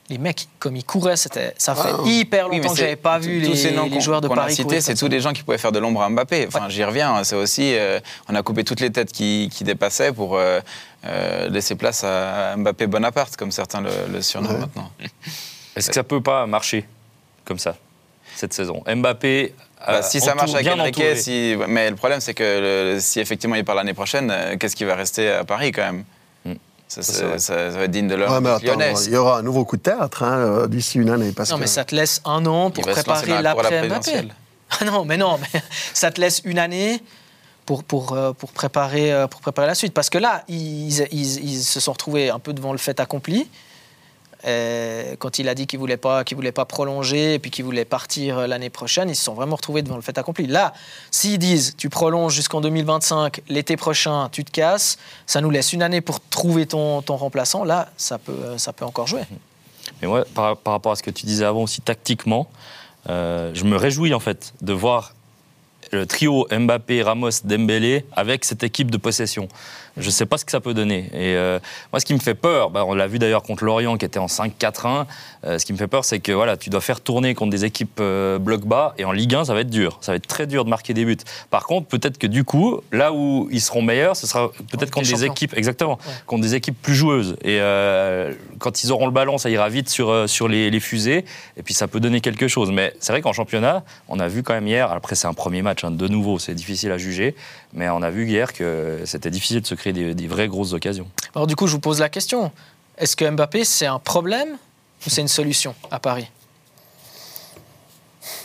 les mecs, comme ils couraient, c'était, ça fait Ah. hyper Oui, longtemps que c'est- j'avais pas vu les, ces noms les joueurs de qu'on Paris c'est tous des gens qui pouvaient faire de l'ombre à Mbappé. Enfin, j'y reviens. hein, C'est aussi, euh, on a coupé toutes les têtes qui, qui dépassaient pour euh, euh, laisser place à Mbappé Bonaparte, comme certains le, le surnomment Ouais. maintenant. Est-ce que ça peut pas marcher comme ça, cette saison? Mbappé. Bah, si ça marche avec Enrique, si... mais le problème c'est que le- si effectivement il part l'année prochaine, qu'est-ce qui va rester à Paris quand même? Ça, Ça, va être digne de leur Ouais, il y aura un nouveau coup de théâtre hein, euh, d'ici une année. Parce Non, que... mais ça te laisse un an pour préparer dans la. Ah non, mais non, mais ça te laisse une année pour, pour, euh, pour, préparer, euh, pour préparer la suite. Parce que là, ils, ils, ils se sont retrouvés un peu devant le fait accompli. Euh, quand il a dit qu'il ne voulait, pas- qu'il voulait pas prolonger et puis qu'il voulait partir euh, l'année prochaine, ils se sont vraiment retrouvés devant le fait accompli. Là, s'ils disent tu prolonges jusqu'en 2025, l'été prochain, tu te casses, ça nous laisse une année pour trouver ton, remplaçant, là, ça peut, euh, ça peut encore jouer. Mais ouais, par, rapport à ce que tu disais avant aussi tactiquement, je me réjouis en fait de voir le trio Mbappé, Ramos, Dembélé avec cette équipe de possession. Je ne sais pas ce que ça peut donner. Et euh, moi, ce qui me fait peur, bah, on l'a vu d'ailleurs contre Lorient qui était en 5-4-1, euh, ce qui me fait peur, c'est que voilà, tu dois faire tourner contre des équipes euh, bloc bas et en Ligue 1, ça va être dur. Ça va être très dur de marquer des buts. Par contre, peut-être que du coup, là où ils seront meilleurs, ce sera peut-être contre des champions. équipes, exactement, contre des équipes plus joueuses. Et quand ils auront le ballon, ça ira vite sur, sur les, les fusées et puis ça peut donner quelque chose. Mais c'est vrai qu'en championnat, on a vu quand même hier, après c'est un premier match, hein, de nouveau, c'est difficile à juger, mais on a vu hier que c'était difficile de se créer des, des vraies grosses occasions. Alors du coup, je vous pose la question. Est-ce que Mbappé, c'est un problème ou c'est une solution à Paris?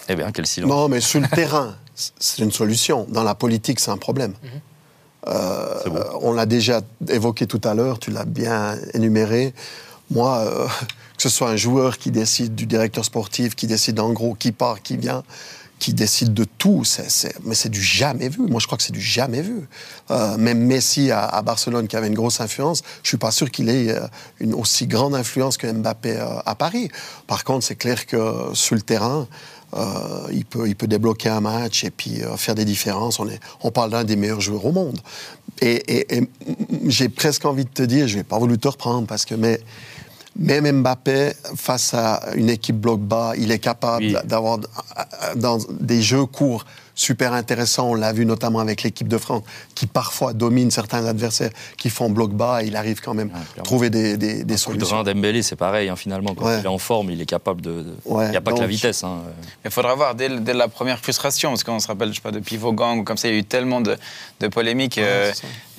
Eh bien, quel silence. Non, mais sur le terrain, c'est une solution. Dans la politique, c'est un problème. Euh, C'est bon. on l'a déjà évoqué tout à l'heure, tu l'as bien énuméré. Moi, euh, que ce soit un joueur qui décide du directeur sportif, qui décide en gros qui part, qui vient, qui décide de tout, mais c'est du jamais vu. Moi, je crois que c'est du jamais vu. Euh, même Messi à, Barcelone, qui avait une grosse influence, je suis pas sûr qu'il ait euh, une aussi grande influence que Mbappé euh, à Paris. Par contre, c'est clair que sur le terrain, il, peut, il peut débloquer un match et puis faire des différences. On, est, on parle d'un des meilleurs joueurs au monde. Et, j'ai presque envie de te dire, je vais pas voulu te reprendre parce que mais, même Mbappé, face à une équipe bloc bas, il est capable Oui. d'avoir euh, dans des jeux courts super intéressants. On l'a vu notamment avec l'équipe de France, qui parfois domine certains adversaires qui font bloc bas et il arrive quand même à trouver des, solutions. rein Dembélé, c'est pareil, hein, finalement. Quand Ouais. il est en forme, il est capable de. de- Ouais, il n'y a pas que la vitesse. hein. Il faudra voir dès, le- dès la première frustration, parce qu'on se rappelle, je sais pas, de Pivot Gang, ou comme ça, il y a eu tellement de, de polémiques. euh,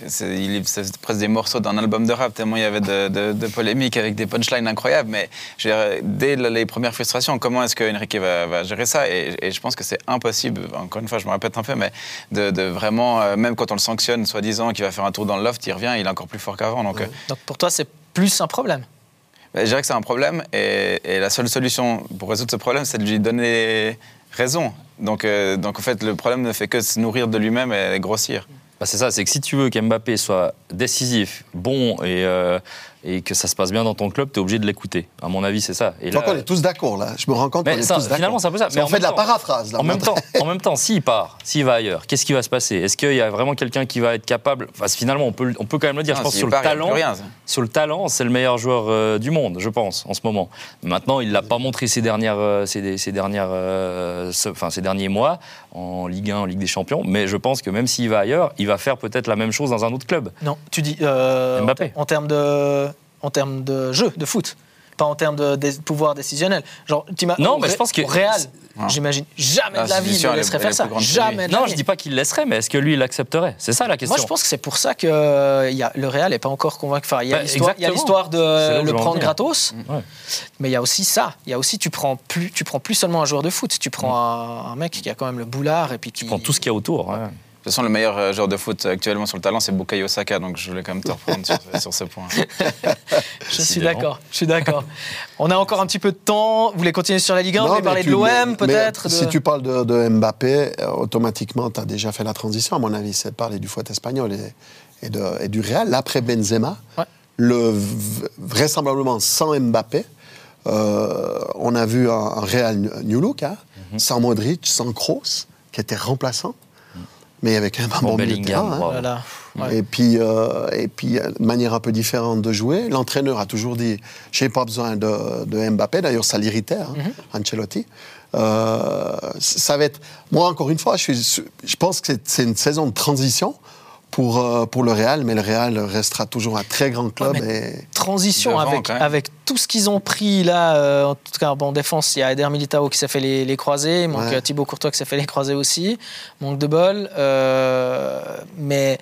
c'est presque des morceaux d'un album de rap, tellement il y avait de, de- de polémiques avec des punchlines incroyables. Mais je veux dire, dès les premières frustrations, comment est-ce que Enrique va, va gérer ça? Et, et je pense que c'est impossible, encore une fois, je me répète un peu, mais de, de vraiment, euh, même quand on le sanctionne, soi-disant, qu'il va faire un tour dans le loft, il revient, il est encore plus fort qu'avant. Donc, euh, Donc pour toi, c'est plus un problème? bah, je dirais que c'est un problème et, et la seule solution pour résoudre ce problème, c'est de lui donner raison. Donc, euh, donc en fait, le problème ne fait que se nourrir de lui-même et grossir. Bah, c'est ça, c'est que si tu veux qu'Mbappé soit décisif, bon et, euh, et que ça se passe bien dans ton club, tu es obligé de l'écouter. À mon avis, c'est ça. Et Je crois là- qu'on est tous d'accord là. Je me rends compte qu'on Mais est ça, tous finalement, c'est un peu ça. Si Mais on en fait de la paraphrase. Là, En même, temps, en même temps, s'il part, s'il va ailleurs, qu'est-ce qui va se passer? Est-ce qu'il y a vraiment quelqu'un qui va être capable? Enfin, Finalement, on peut, on peut quand même le dire. Non, je pense s'il sur le part, talent, rien, sur le talent, c'est le meilleur joueur euh, du monde, je pense, en ce moment. Maintenant, il l'a pas montré ces dernières, euh, ces, ces dernières, euh, ce- enfin ces derniers mois en Ligue 1, en Ligue des Champions. Mais je pense que même s'il va ailleurs, il va faire peut-être la même chose dans un autre club. Non, tu dis euh, Mbappé. en, en termes de en termes de jeu, de foot, pas en termes de, dé- pouvoir décisionnel. Genre, Non, mais je pense que- Real, Ah. j'imagine jamais de la vie il est- laisserait elle faire ça. Jamais. de la Non, vie. je dis pas qu'il laisserait, mais est-ce que lui, il l'accepterait? C'est ça la question. Moi, je pense que c'est pour ça que euh, il y a, le Real n'est pas encore convaincu. Enfin, il y a Bah, l'histoire- de le prendre gratos, Ouais. mais il y a aussi ça. Il y a aussi tu prends plus, tu prends plus seulement un joueur de foot. Tu prends un, un mec qui a quand même le boulard et puis qui Tu prends tout ce qu'il y a autour. Toute façon, le meilleur euh, joueur de foot actuellement sur le talent, c'est Bukayo Saka. Donc je voulais quand même te reprendre sur, sur ce point. Je suis d'accord. Je suis d'accord. On a encore un petit peu de temps. Vous voulez continuer sur la Ligue 1 Vous voulez parler tu- de l'OM peut-être de- Si tu parles de, de Mbappé, euh, automatiquement, tu as déjà fait la transition, à mon avis. C'est de parler du foot espagnol et, et de- et du Real. Après Benzema, Ouais. le, v- vraisemblablement sans Mbappé, euh, on a vu un, un Real New Look, hein, Mhm. sans Modric, sans Kroos, qui était remplaçant, mais avec un Bon, bon milieu de Bellingham, terrain, hein. bravo. Voilà. Ouais. Et puis, euh, et puis, euh, manière un peu différente de jouer. L'entraîneur a toujours dit j'ai pas besoin de, de Mbappé. D'ailleurs, ça l'irritait, hein, Ancelotti. Euh, ça va être. Moi, encore une fois, je, suis, je pense que c'est- c'est une saison de transition pour, euh, pour le Real, mais le Real restera toujours un très grand club. Ouais, mais- et... Transition Devant, avec, tout ce qu'ils ont pris là. euh, en tout cas, bon, en défense, il y a Eder Militao qui s'est fait les, les croisés. Il manque Ouais. euh, Thibaut Courtois qui s'est fait les croisés aussi. Manque de bol. euh, mais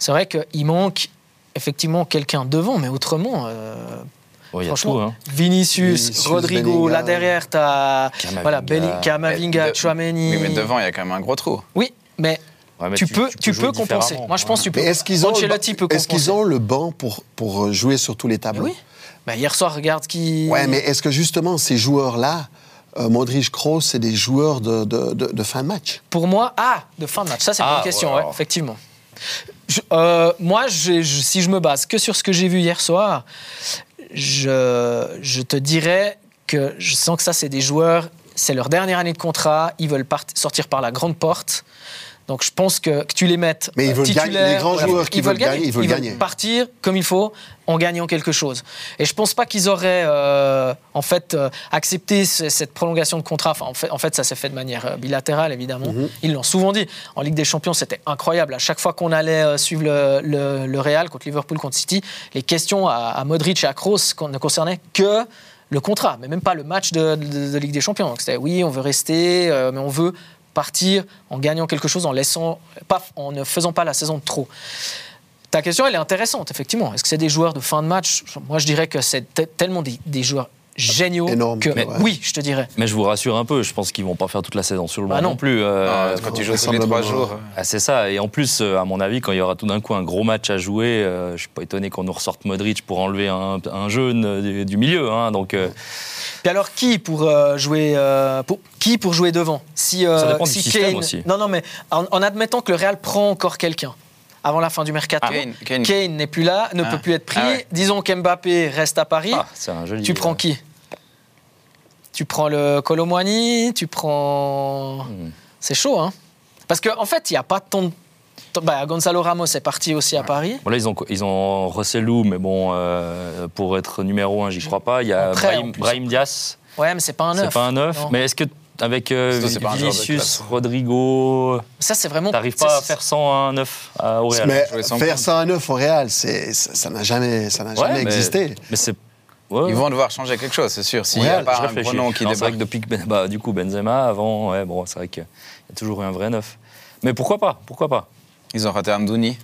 c'est vrai qu'il manque effectivement quelqu'un devant, mais autrement. Oh, il y a Franchement, tout. Hein. Vinicius, Vinicius, Rodrigo, là derrière, tu as Kamavinga. voilà, Kamavinga, Chouameni. Oui, mais devant, il y a quand même un gros trou. Oui, mais Ouais, tu, peux, tu, peux compenser. Moi, je pense que tu peux. Est-ce qu'ils ont, est-ce qu'ils ont le banc pour, pour jouer sur tous les Mais tableaux? oui. Bah, hier soir, regarde qui. Ouais, mais est-ce que justement ces joueurs-là, euh, Modric, Kroos, c'est des joueurs de, de- de- de fin de match? Pour moi, ah, de fin de match. Ça, c'est une Ah, bonne question, ouais, ouais, alors. effectivement. Je- euh, moi, je- je- si je me base que sur ce que j'ai vu hier soir, je, je te dirais que je sens que ça, c'est des joueurs, c'est leur dernière année de contrat, ils veulent part- sortir par la grande porte. Donc je pense que, que tu les mettes Mais ils veulent gagner. titulaires, Les grands joueurs qui veulent gagner, ils veulent gagner. partir comme il faut en gagnant quelque chose. Et je pense pas qu'ils auraient euh, en fait euh, accepté ce- cette prolongation de contrat. Enfin, en fait, en fait ça s'est fait de manière euh, bilatérale évidemment. Mhm. Ils l'ont souvent dit. En Ligue des Champions, c'était incroyable. À chaque fois qu'on allait suivre le, le- le Real contre Liverpool, contre City, les questions à, à Modric et à Kroos ne concernaient que le contrat, mais même pas le match de, de- de Ligue des Champions. Donc c'était oui, on veut rester, euh, mais on veut partir en gagnant quelque chose, en laissant, en ne faisant pas la saison de trop. Ta question, elle est intéressante, effectivement. Est-ce que c'est des joueurs de fin de match? Moi, je dirais que c'est te- tellement des joueurs géniaux Énorme, que mais- oui, je te dirais. Mais je vous rassure un peu, je pense qu'ils vont pas faire toute la saison sur le banc Bah non. non. plus. euh, Non, quand tu joues tous les trois jours. Ah, c'est ça. Et en plus, euh, à mon avis, quand il y aura tout d'un coup un gros match à jouer, euh, je suis pas étonné qu'on nous ressorte Modric pour enlever un, un jeune euh, du, du milieu. hein. donc, euh, Puis alors, qui pour euh, jouer euh, pour, qui pour jouer devant? Si euh, Ça dépend du si système Kane- aussi. Non, non, mais en, en admettant que le Real prend encore quelqu'un avant la fin du mercato, Ah, Kane, Kane. Kane n'est plus là, ne Ah. peut plus être pris. Ah ouais. Disons qu'Mbappé reste à Paris. ah, c'est un joli. Tu prends qui? Tu prends le Colomwani Tu prends. Hmm. C'est chaud, hein Parce qu'en en fait, il n'y a pas tant de. Bah, Gonzalo Ramos est parti aussi à Paris. Bon, là, ils ont, ils ont Rossellou, mais bon, euh, pour être numéro un, j'y crois pas. Il y a prêt, Brahim. Brahim Diaz, Ouais, mais c'est pas un c'est neuf. pas un neuf. Non. Mais est-ce que avec euh, c'est un de Vinicius. Rodrigo, Ça, c'est vraiment. t'arrives c'est- pas à faire 100 à un neuf à- au Real? Mais sans faire ça à neuf au Real, c'est- ça ça n'a jamais, ça n'a Ouais, jamais mais- existé. Mais c'est. Ouais, Ils vont devoir changer quelque chose, c'est sûr. S'il n'y Ouais, a pas un gros nom qui Non, c'est vrai débarque. que depuis que Ben- bah, du coup Benzema avant, ouais, bon, c'est vrai qu'il y a toujours eu un vrai neuf. Mais pourquoi pas Pourquoi pas? Ils ont raté Amdouni.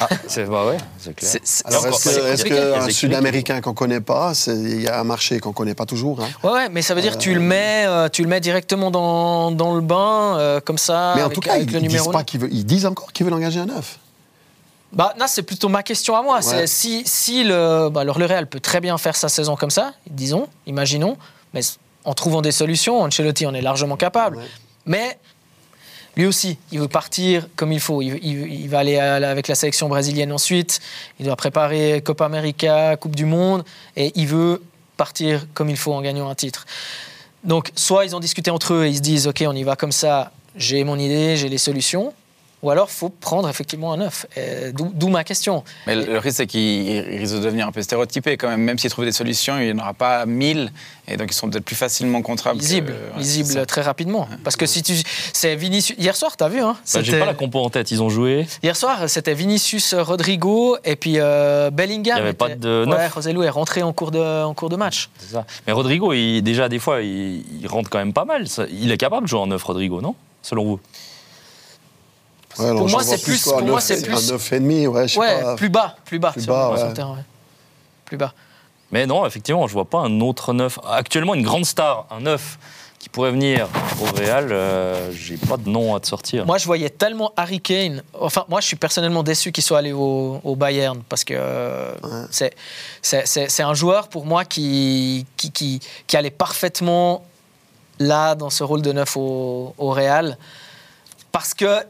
ah, c'est bah ouais, c'est clair. Alors, est-ce qu'un Sud-Américain qu'on ne connaît pas, c'est- il y a un marché qu'on ne connaît pas toujours hein? Ouais, ouais, mais ça veut dire que tu le mets, euh, tu le mets directement dans, dans le bain, euh, comme ça, Mais en avec, tout cas, avec ils, le ils disent numéro. pas qu'ils veulent- ils disent encore qu'ils veulent engager un neuf. Bah, là, c'est plutôt ma question à moi. Ouais. C'est si, si le, bah, alors le Real peut très bien faire sa saison comme ça, disons, imaginons, mais en trouvant des solutions, Ancelotti en est largement capable. Ouais. Mais lui aussi, il veut partir comme il faut. Il, il- il va aller à avec la sélection brésilienne ensuite. Il doit préparer Copa América, Coupe du Monde, et il veut partir comme il faut en gagnant un titre. Donc, soit ils ont discuté entre eux et ils se disent, ok, on y va comme ça. J'ai mon idée, j'ai les solutions. Ou alors, faut prendre effectivement un neuf. Et D'où ma question. Mais le le risque, c'est qu'ils risquent de devenir un peu stéréotypés quand même. Même s'ils trouvent des solutions, il n'y en aura pas mille. Et donc, ils sont peut-être plus facilement contrables. que- Lisible, ouais, c'est lisible ça. très rapidement. Parce que si tu, c'est Vinicius. Hier soir, t'as vu hein? Bah, J'ai c'était- pas la compo en tête. Ils ont joué. Hier soir, c'était Vinicius Rodrigo et puis euh, Bellingham. Il y avait pas de Ouais, neuf. José Lou est rentré en cours de, en cours de match. C'est ça. Mais Rodrigo, il, déjà des fois, il, il rentre quand même pas mal. Il est capable de jouer en neuf, Rodrigo, non? Selon vous Ouais, Pour moi, c'est plus- quoi, pour moi, neuf- c'est plus- Un 9,5, ouais, je sais Ouais, pas. plus bas, plus bas. Plus sur, bas, sur le ouais. terrain, ouais. Plus bas. Mais non, effectivement, je vois pas un autre neuf. Actuellement, une grande star, un neuf qui pourrait venir au Real, euh, j'ai pas de nom à te sortir. Moi, je voyais tellement Harry Kane. Enfin, moi, je suis personnellement déçu qu'il soit allé au, au Bayern parce que euh, Ouais. c'est- un joueur pour moi qui, qui, qui, qui allait parfaitement là dans ce rôle de neuf au, au Real parce que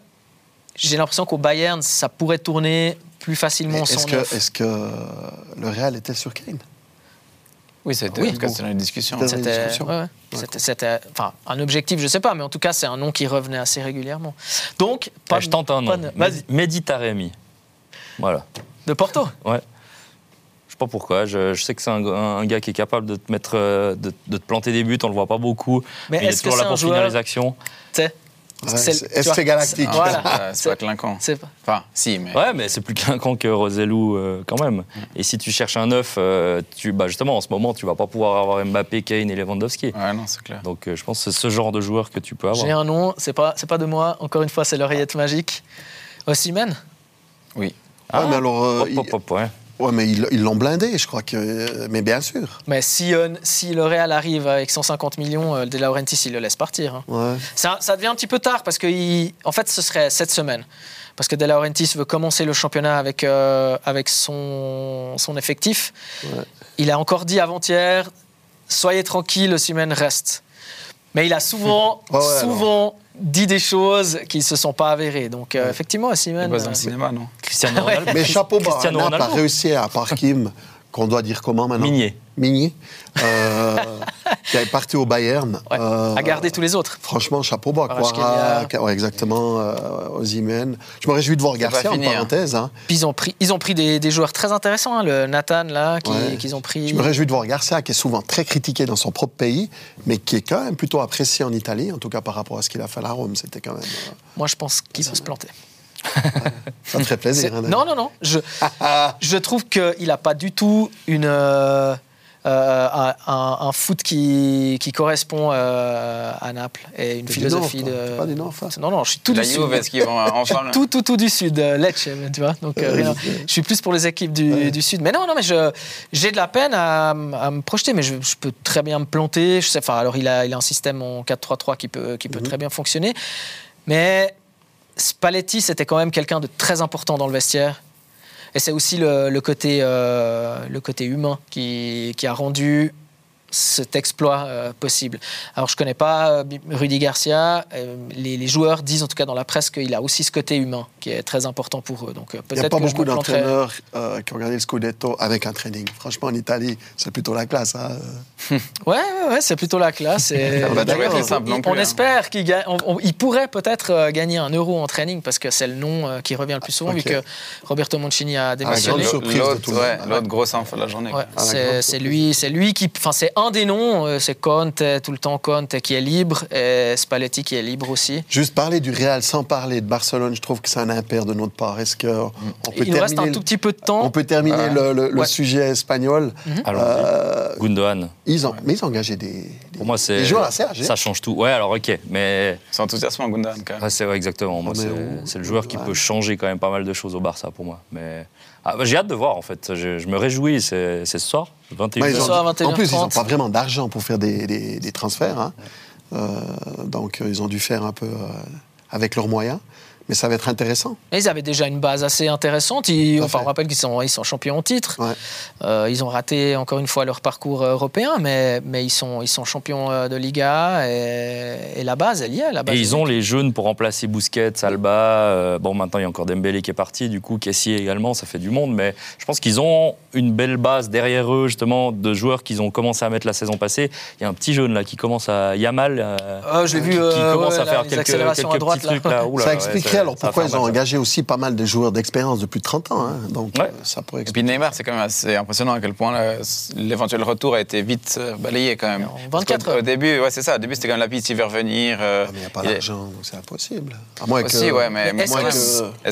j'ai l'impression qu'au Bayern, ça pourrait tourner plus facilement Est-ce sans que, neuf. est que le Real était sur Kane? Oui, c'était Oui, en tout cas, bon. c'était une discussion. C'était- ouais, ouais. Enfin, un objectif, je sais pas, mais en tout cas, c'est un nom qui revenait assez régulièrement. Donc, pas Ah, je tente un nom. de- Vas-y, Mehdi Taremi. Voilà. de Porto? Ouais. Je sais pas pourquoi. Je, je sais que c'est un, un gars qui est capable de te mettre, euh, de, de te planter des buts. On le voit pas beaucoup. Mais il est est-ce que toujours c'est là un pour finir joueur les actions. Tu sais, Ouais, c'est- Galactique. c'est- Voilà. C'est pas clinquant. C'est pas- Enfin, si, mais. Ouais, mais c'est plus clinquant que Rosellou euh, quand même. Et si tu cherches un neuf, euh, tu, bah justement, en ce moment, tu vas pas pouvoir avoir Mbappé, Kane et Lewandowski. Ouais, non, c'est clair. Donc euh, je pense que c'est ce genre de joueur que tu peux avoir. J'ai un nom, c'est pas, c'est pas de moi, encore une fois, c'est l'oreillette magique. Ossimène Oui. Ouais, mais alors, euh, Hop, hop, hop, ouais. Ouais, mais ils l'ont blindé, je crois que. Mais bien sûr. Mais si, euh, si le Real arrive avec 150 millions, euh, De Laurentiis, il le laisse partir. hein. Ouais. Ça, ça devient un petit peu tard parce que, il- en fait, ce serait cette semaine. Parce que De Laurentiis veut commencer le championnat avec, euh, avec son, son effectif. Ouais. Il a encore dit avant-hier soyez tranquille, Osimhen reste. Mais il a souvent, ouais, souvent dit des choses qui ne se sont pas avérées. Donc, euh, effectivement, Il Osimhen. bosse dans euh, le cinéma, non? Cristiano Ouais. Ronaldo. Mais chapeau bas, Cristiano Naples a Ronaldo. réussi à part Kim, qu'on doit dire comment maintenant Minier. Migné. Euh, qui est parti au Bayern. Ouais, Euh, à garder tous les autres. Franchement, chapeau bas. Ouais, exactement. Euh, Osimhen. Je me réjouis de voir Garcia fini, en parenthèse. hein. Puis ils ont pris, ils ont pris des, des joueurs très intéressants, hein, le Nathan là, Ouais. qu'ils ont pris. Je me réjouis de voir Garcia, qui est souvent très critiqué dans son propre pays, mais qui est quand même plutôt apprécié en Italie, en tout cas par rapport à ce qu'il a fait à la Rome. C'était quand même. euh, Moi, je pense qu'ils vont se planter. ça me ferait plaisir. Hein, non, non, non. Je, je trouve qu'il n'a pas du tout une, euh, euh, un, foot qui, qui correspond euh, à Naples et une philosophie Nord, de. Pas du Nord. Non, non, je suis tout La du sud. Vont Je suis enfin. tout, tout, tout du sud, Lecce, tu vois. Donc, euh, rien. je- suis plus pour les équipes du, Ouais. du sud. Mais non, non, mais je, j'ai de la peine à, à me projeter, mais je, je peux très bien me planter. Je sais, enfin, alors il a, il a un système en 4-3-3 qui peut, qui peut Mhm. très bien fonctionner. Mais Spalletti, c'était quand même quelqu'un de très important dans le vestiaire. Et c'est aussi le, côté, euh, le côté humain qui, qui a rendu cet exploit euh, possible. Alors je connais pas euh, Rudy Garcia, euh, les, les joueurs disent en tout cas dans la presse qu'il a aussi ce côté humain qui est très important pour eux. Donc euh, Il n'y a pas beaucoup d'entraîneurs euh, qui ont regardé le Scudetto avec un training. Franchement, en Italie, c'est plutôt la classe. hein. Ouais, ouais, ouais, c'est plutôt la classe. Et être simple non plus. on hein. espère qu'il gagne. on- on- il pourrait peut-être euh, gagner un euro en training parce que c'est le nom euh, qui revient le plus souvent vu que Roberto Mancini a Ah, démissionné. grande surprise de L'autre, tout le ouais, monde. l'autre grosse info de la journée. Ouais, Ah, c'est lui, c'est lui qui, enfin c'est un des noms, euh, c'est Conte tout le temps Conte qui est libre et Spalletti qui est libre aussi. Juste parler du Real sans parler de Barcelone, je trouve que c'est un impair de notre part. Est-ce qu'on peut Il nous reste un terminer, tout petit peu de temps. on peut terminer le, le- le Ouais. sujet espagnol Alors, Euh, Gundogan, ils ont, Mais ils ont engagé des, des, pour moi, c'est. des joueurs assez âgés. Ça change tout. Ouais, alors, ok. Mais C'est enthousiasmant, Gundogan, quand même. Ouais, c'est vrai, exactement. Est c'est le joueur qui Ouais. peut changer quand même pas mal de choses au Barça pour moi. Mais ah, bah, j'ai hâte de voir en fait. Je, je me réjouis. C'est c'est ce soir, 21 Ouais, ils Ce ont- soir, à en plus, ils n'ont 21h30. pas vraiment d'argent pour faire des, des- des transferts. hein. Euh, donc, euh, ils ont dû faire un peu euh, avec leurs moyens. Mais ça va être intéressant. Ils avaient déjà une base assez intéressante. Ils, enfin, on rappelle qu'ils sont, ils sont champions en titre. Ouais. Euh, ils ont raté encore une fois leur parcours européen, mais, mais ils, sont, ils sont champions euh, de Liga et, et la base, elle y est. La base Et est ils ont les jeunes pour remplacer Busquets, Alba. euh, bon, maintenant il y a encore Dembélé qui est parti. Du coup, Kessier également, ça fait du monde. Mais je pense qu'ils ont une belle base derrière eux justement de joueurs qu'ils ont commencé à mettre la saison passée. Il y a un petit jeune là qui commence à Yamal. euh, Ah, je l'ai vu, qui, qui euh, commence ouais, à là, faire les quelques, à droite, petits là. trucs là. Ouh là, ça expliquerait alors pourquoi ils ont engagé aussi pas mal de joueurs d'expérience de plus de 30 ans. hein. Donc, Ouais. euh, ça pourrait Et puis expliquer. Neymar, c'est quand même assez impressionnant à quel point là, l'éventuel retour a été vite euh, balayé quand même. En Parce 24 qu'au- heures. Au début, ouais, c'est ça. Au début, c'était quand même la piste, il va revenir. euh, Ah, mais il n'y a pas d'argent, donc c'est impossible. À moins Aussi, que, ouais, mais, Mais est-ce moi, que-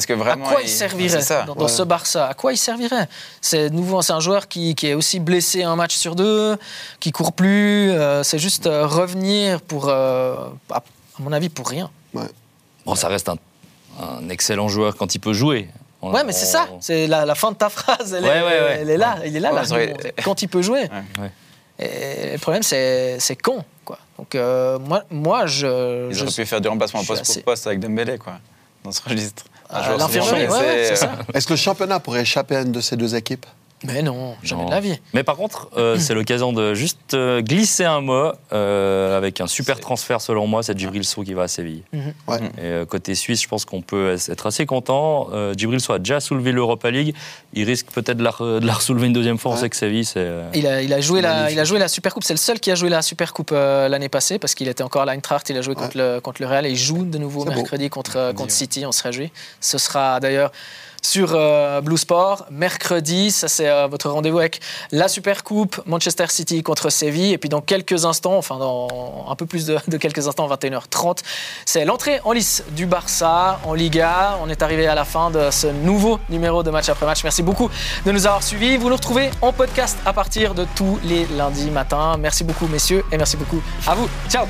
que À vraiment. quoi il servirait dans, ce Barça? À quoi il servirait? C'est nouveau, c'est un joueur qui, qui est aussi blessé un match sur deux, qui court plus. euh, c'est juste euh, revenir pour, euh, à, à mon avis, pour rien. Bon, ça reste un, un excellent joueur quand il peut jouer. On- Ouais, mais c'est ça. C'est la, la fin de ta phrase. Elle, Ouais, est, ouais, ouais. elle est là. Il est là. Aurez- Quand il peut jouer. Ouais. Ouais. Et le problème, c'est c'est con. Quoi. Donc euh, moi, moi, je. Ils je- auraient pu faire du remplacement poste assez- pour poste avec Dembélé, quoi, dans ce registre. Joueur l'infirmerie, c'est euh, ça. Est-ce que le championnat pourrait échapper à une de ces deux équipes? Mais non, jamais Non. de la vie. Mais par contre, euh, c'est l'occasion de juste euh, glisser un mot euh, avec un super transfert selon moi, c'est Djibril Sow qui va à Séville. Ouais. Et euh, côté suisse, je pense qu'on peut être assez content. Euh, Djibril Sow a déjà soulevé l'Europa League. Il risque peut-être de la, re- de la soulever une deuxième fois. On Ouais. sait que Séville, c'est. euh, Il a, il, a joué la, Magnifique. il a joué la Super Coupe. C'est le seul qui a joué la Super Coupe euh, l'année passée parce qu'il était encore à l'Eintracht. Il a joué contre, le, contre le Real et il joue de nouveau C'est beau. mercredi contre, contre. City. On se réjouit. Ce sera d'ailleurs sur euh, Blue Sport mercredi. Ça, c'est euh, votre rendez-vous avec la Super Coupe Manchester City contre Séville. Et puis dans quelques instants, enfin dans un peu plus de, quelques instants, 21h30, c'est l'entrée en lice du Barça en Liga. On est arrivé à la fin de ce nouveau numéro de match après match. Merci beaucoup de nous avoir suivis. Vous nous retrouvez en podcast à partir de tous les lundis matins. Merci beaucoup, messieurs, et merci beaucoup à vous. Ciao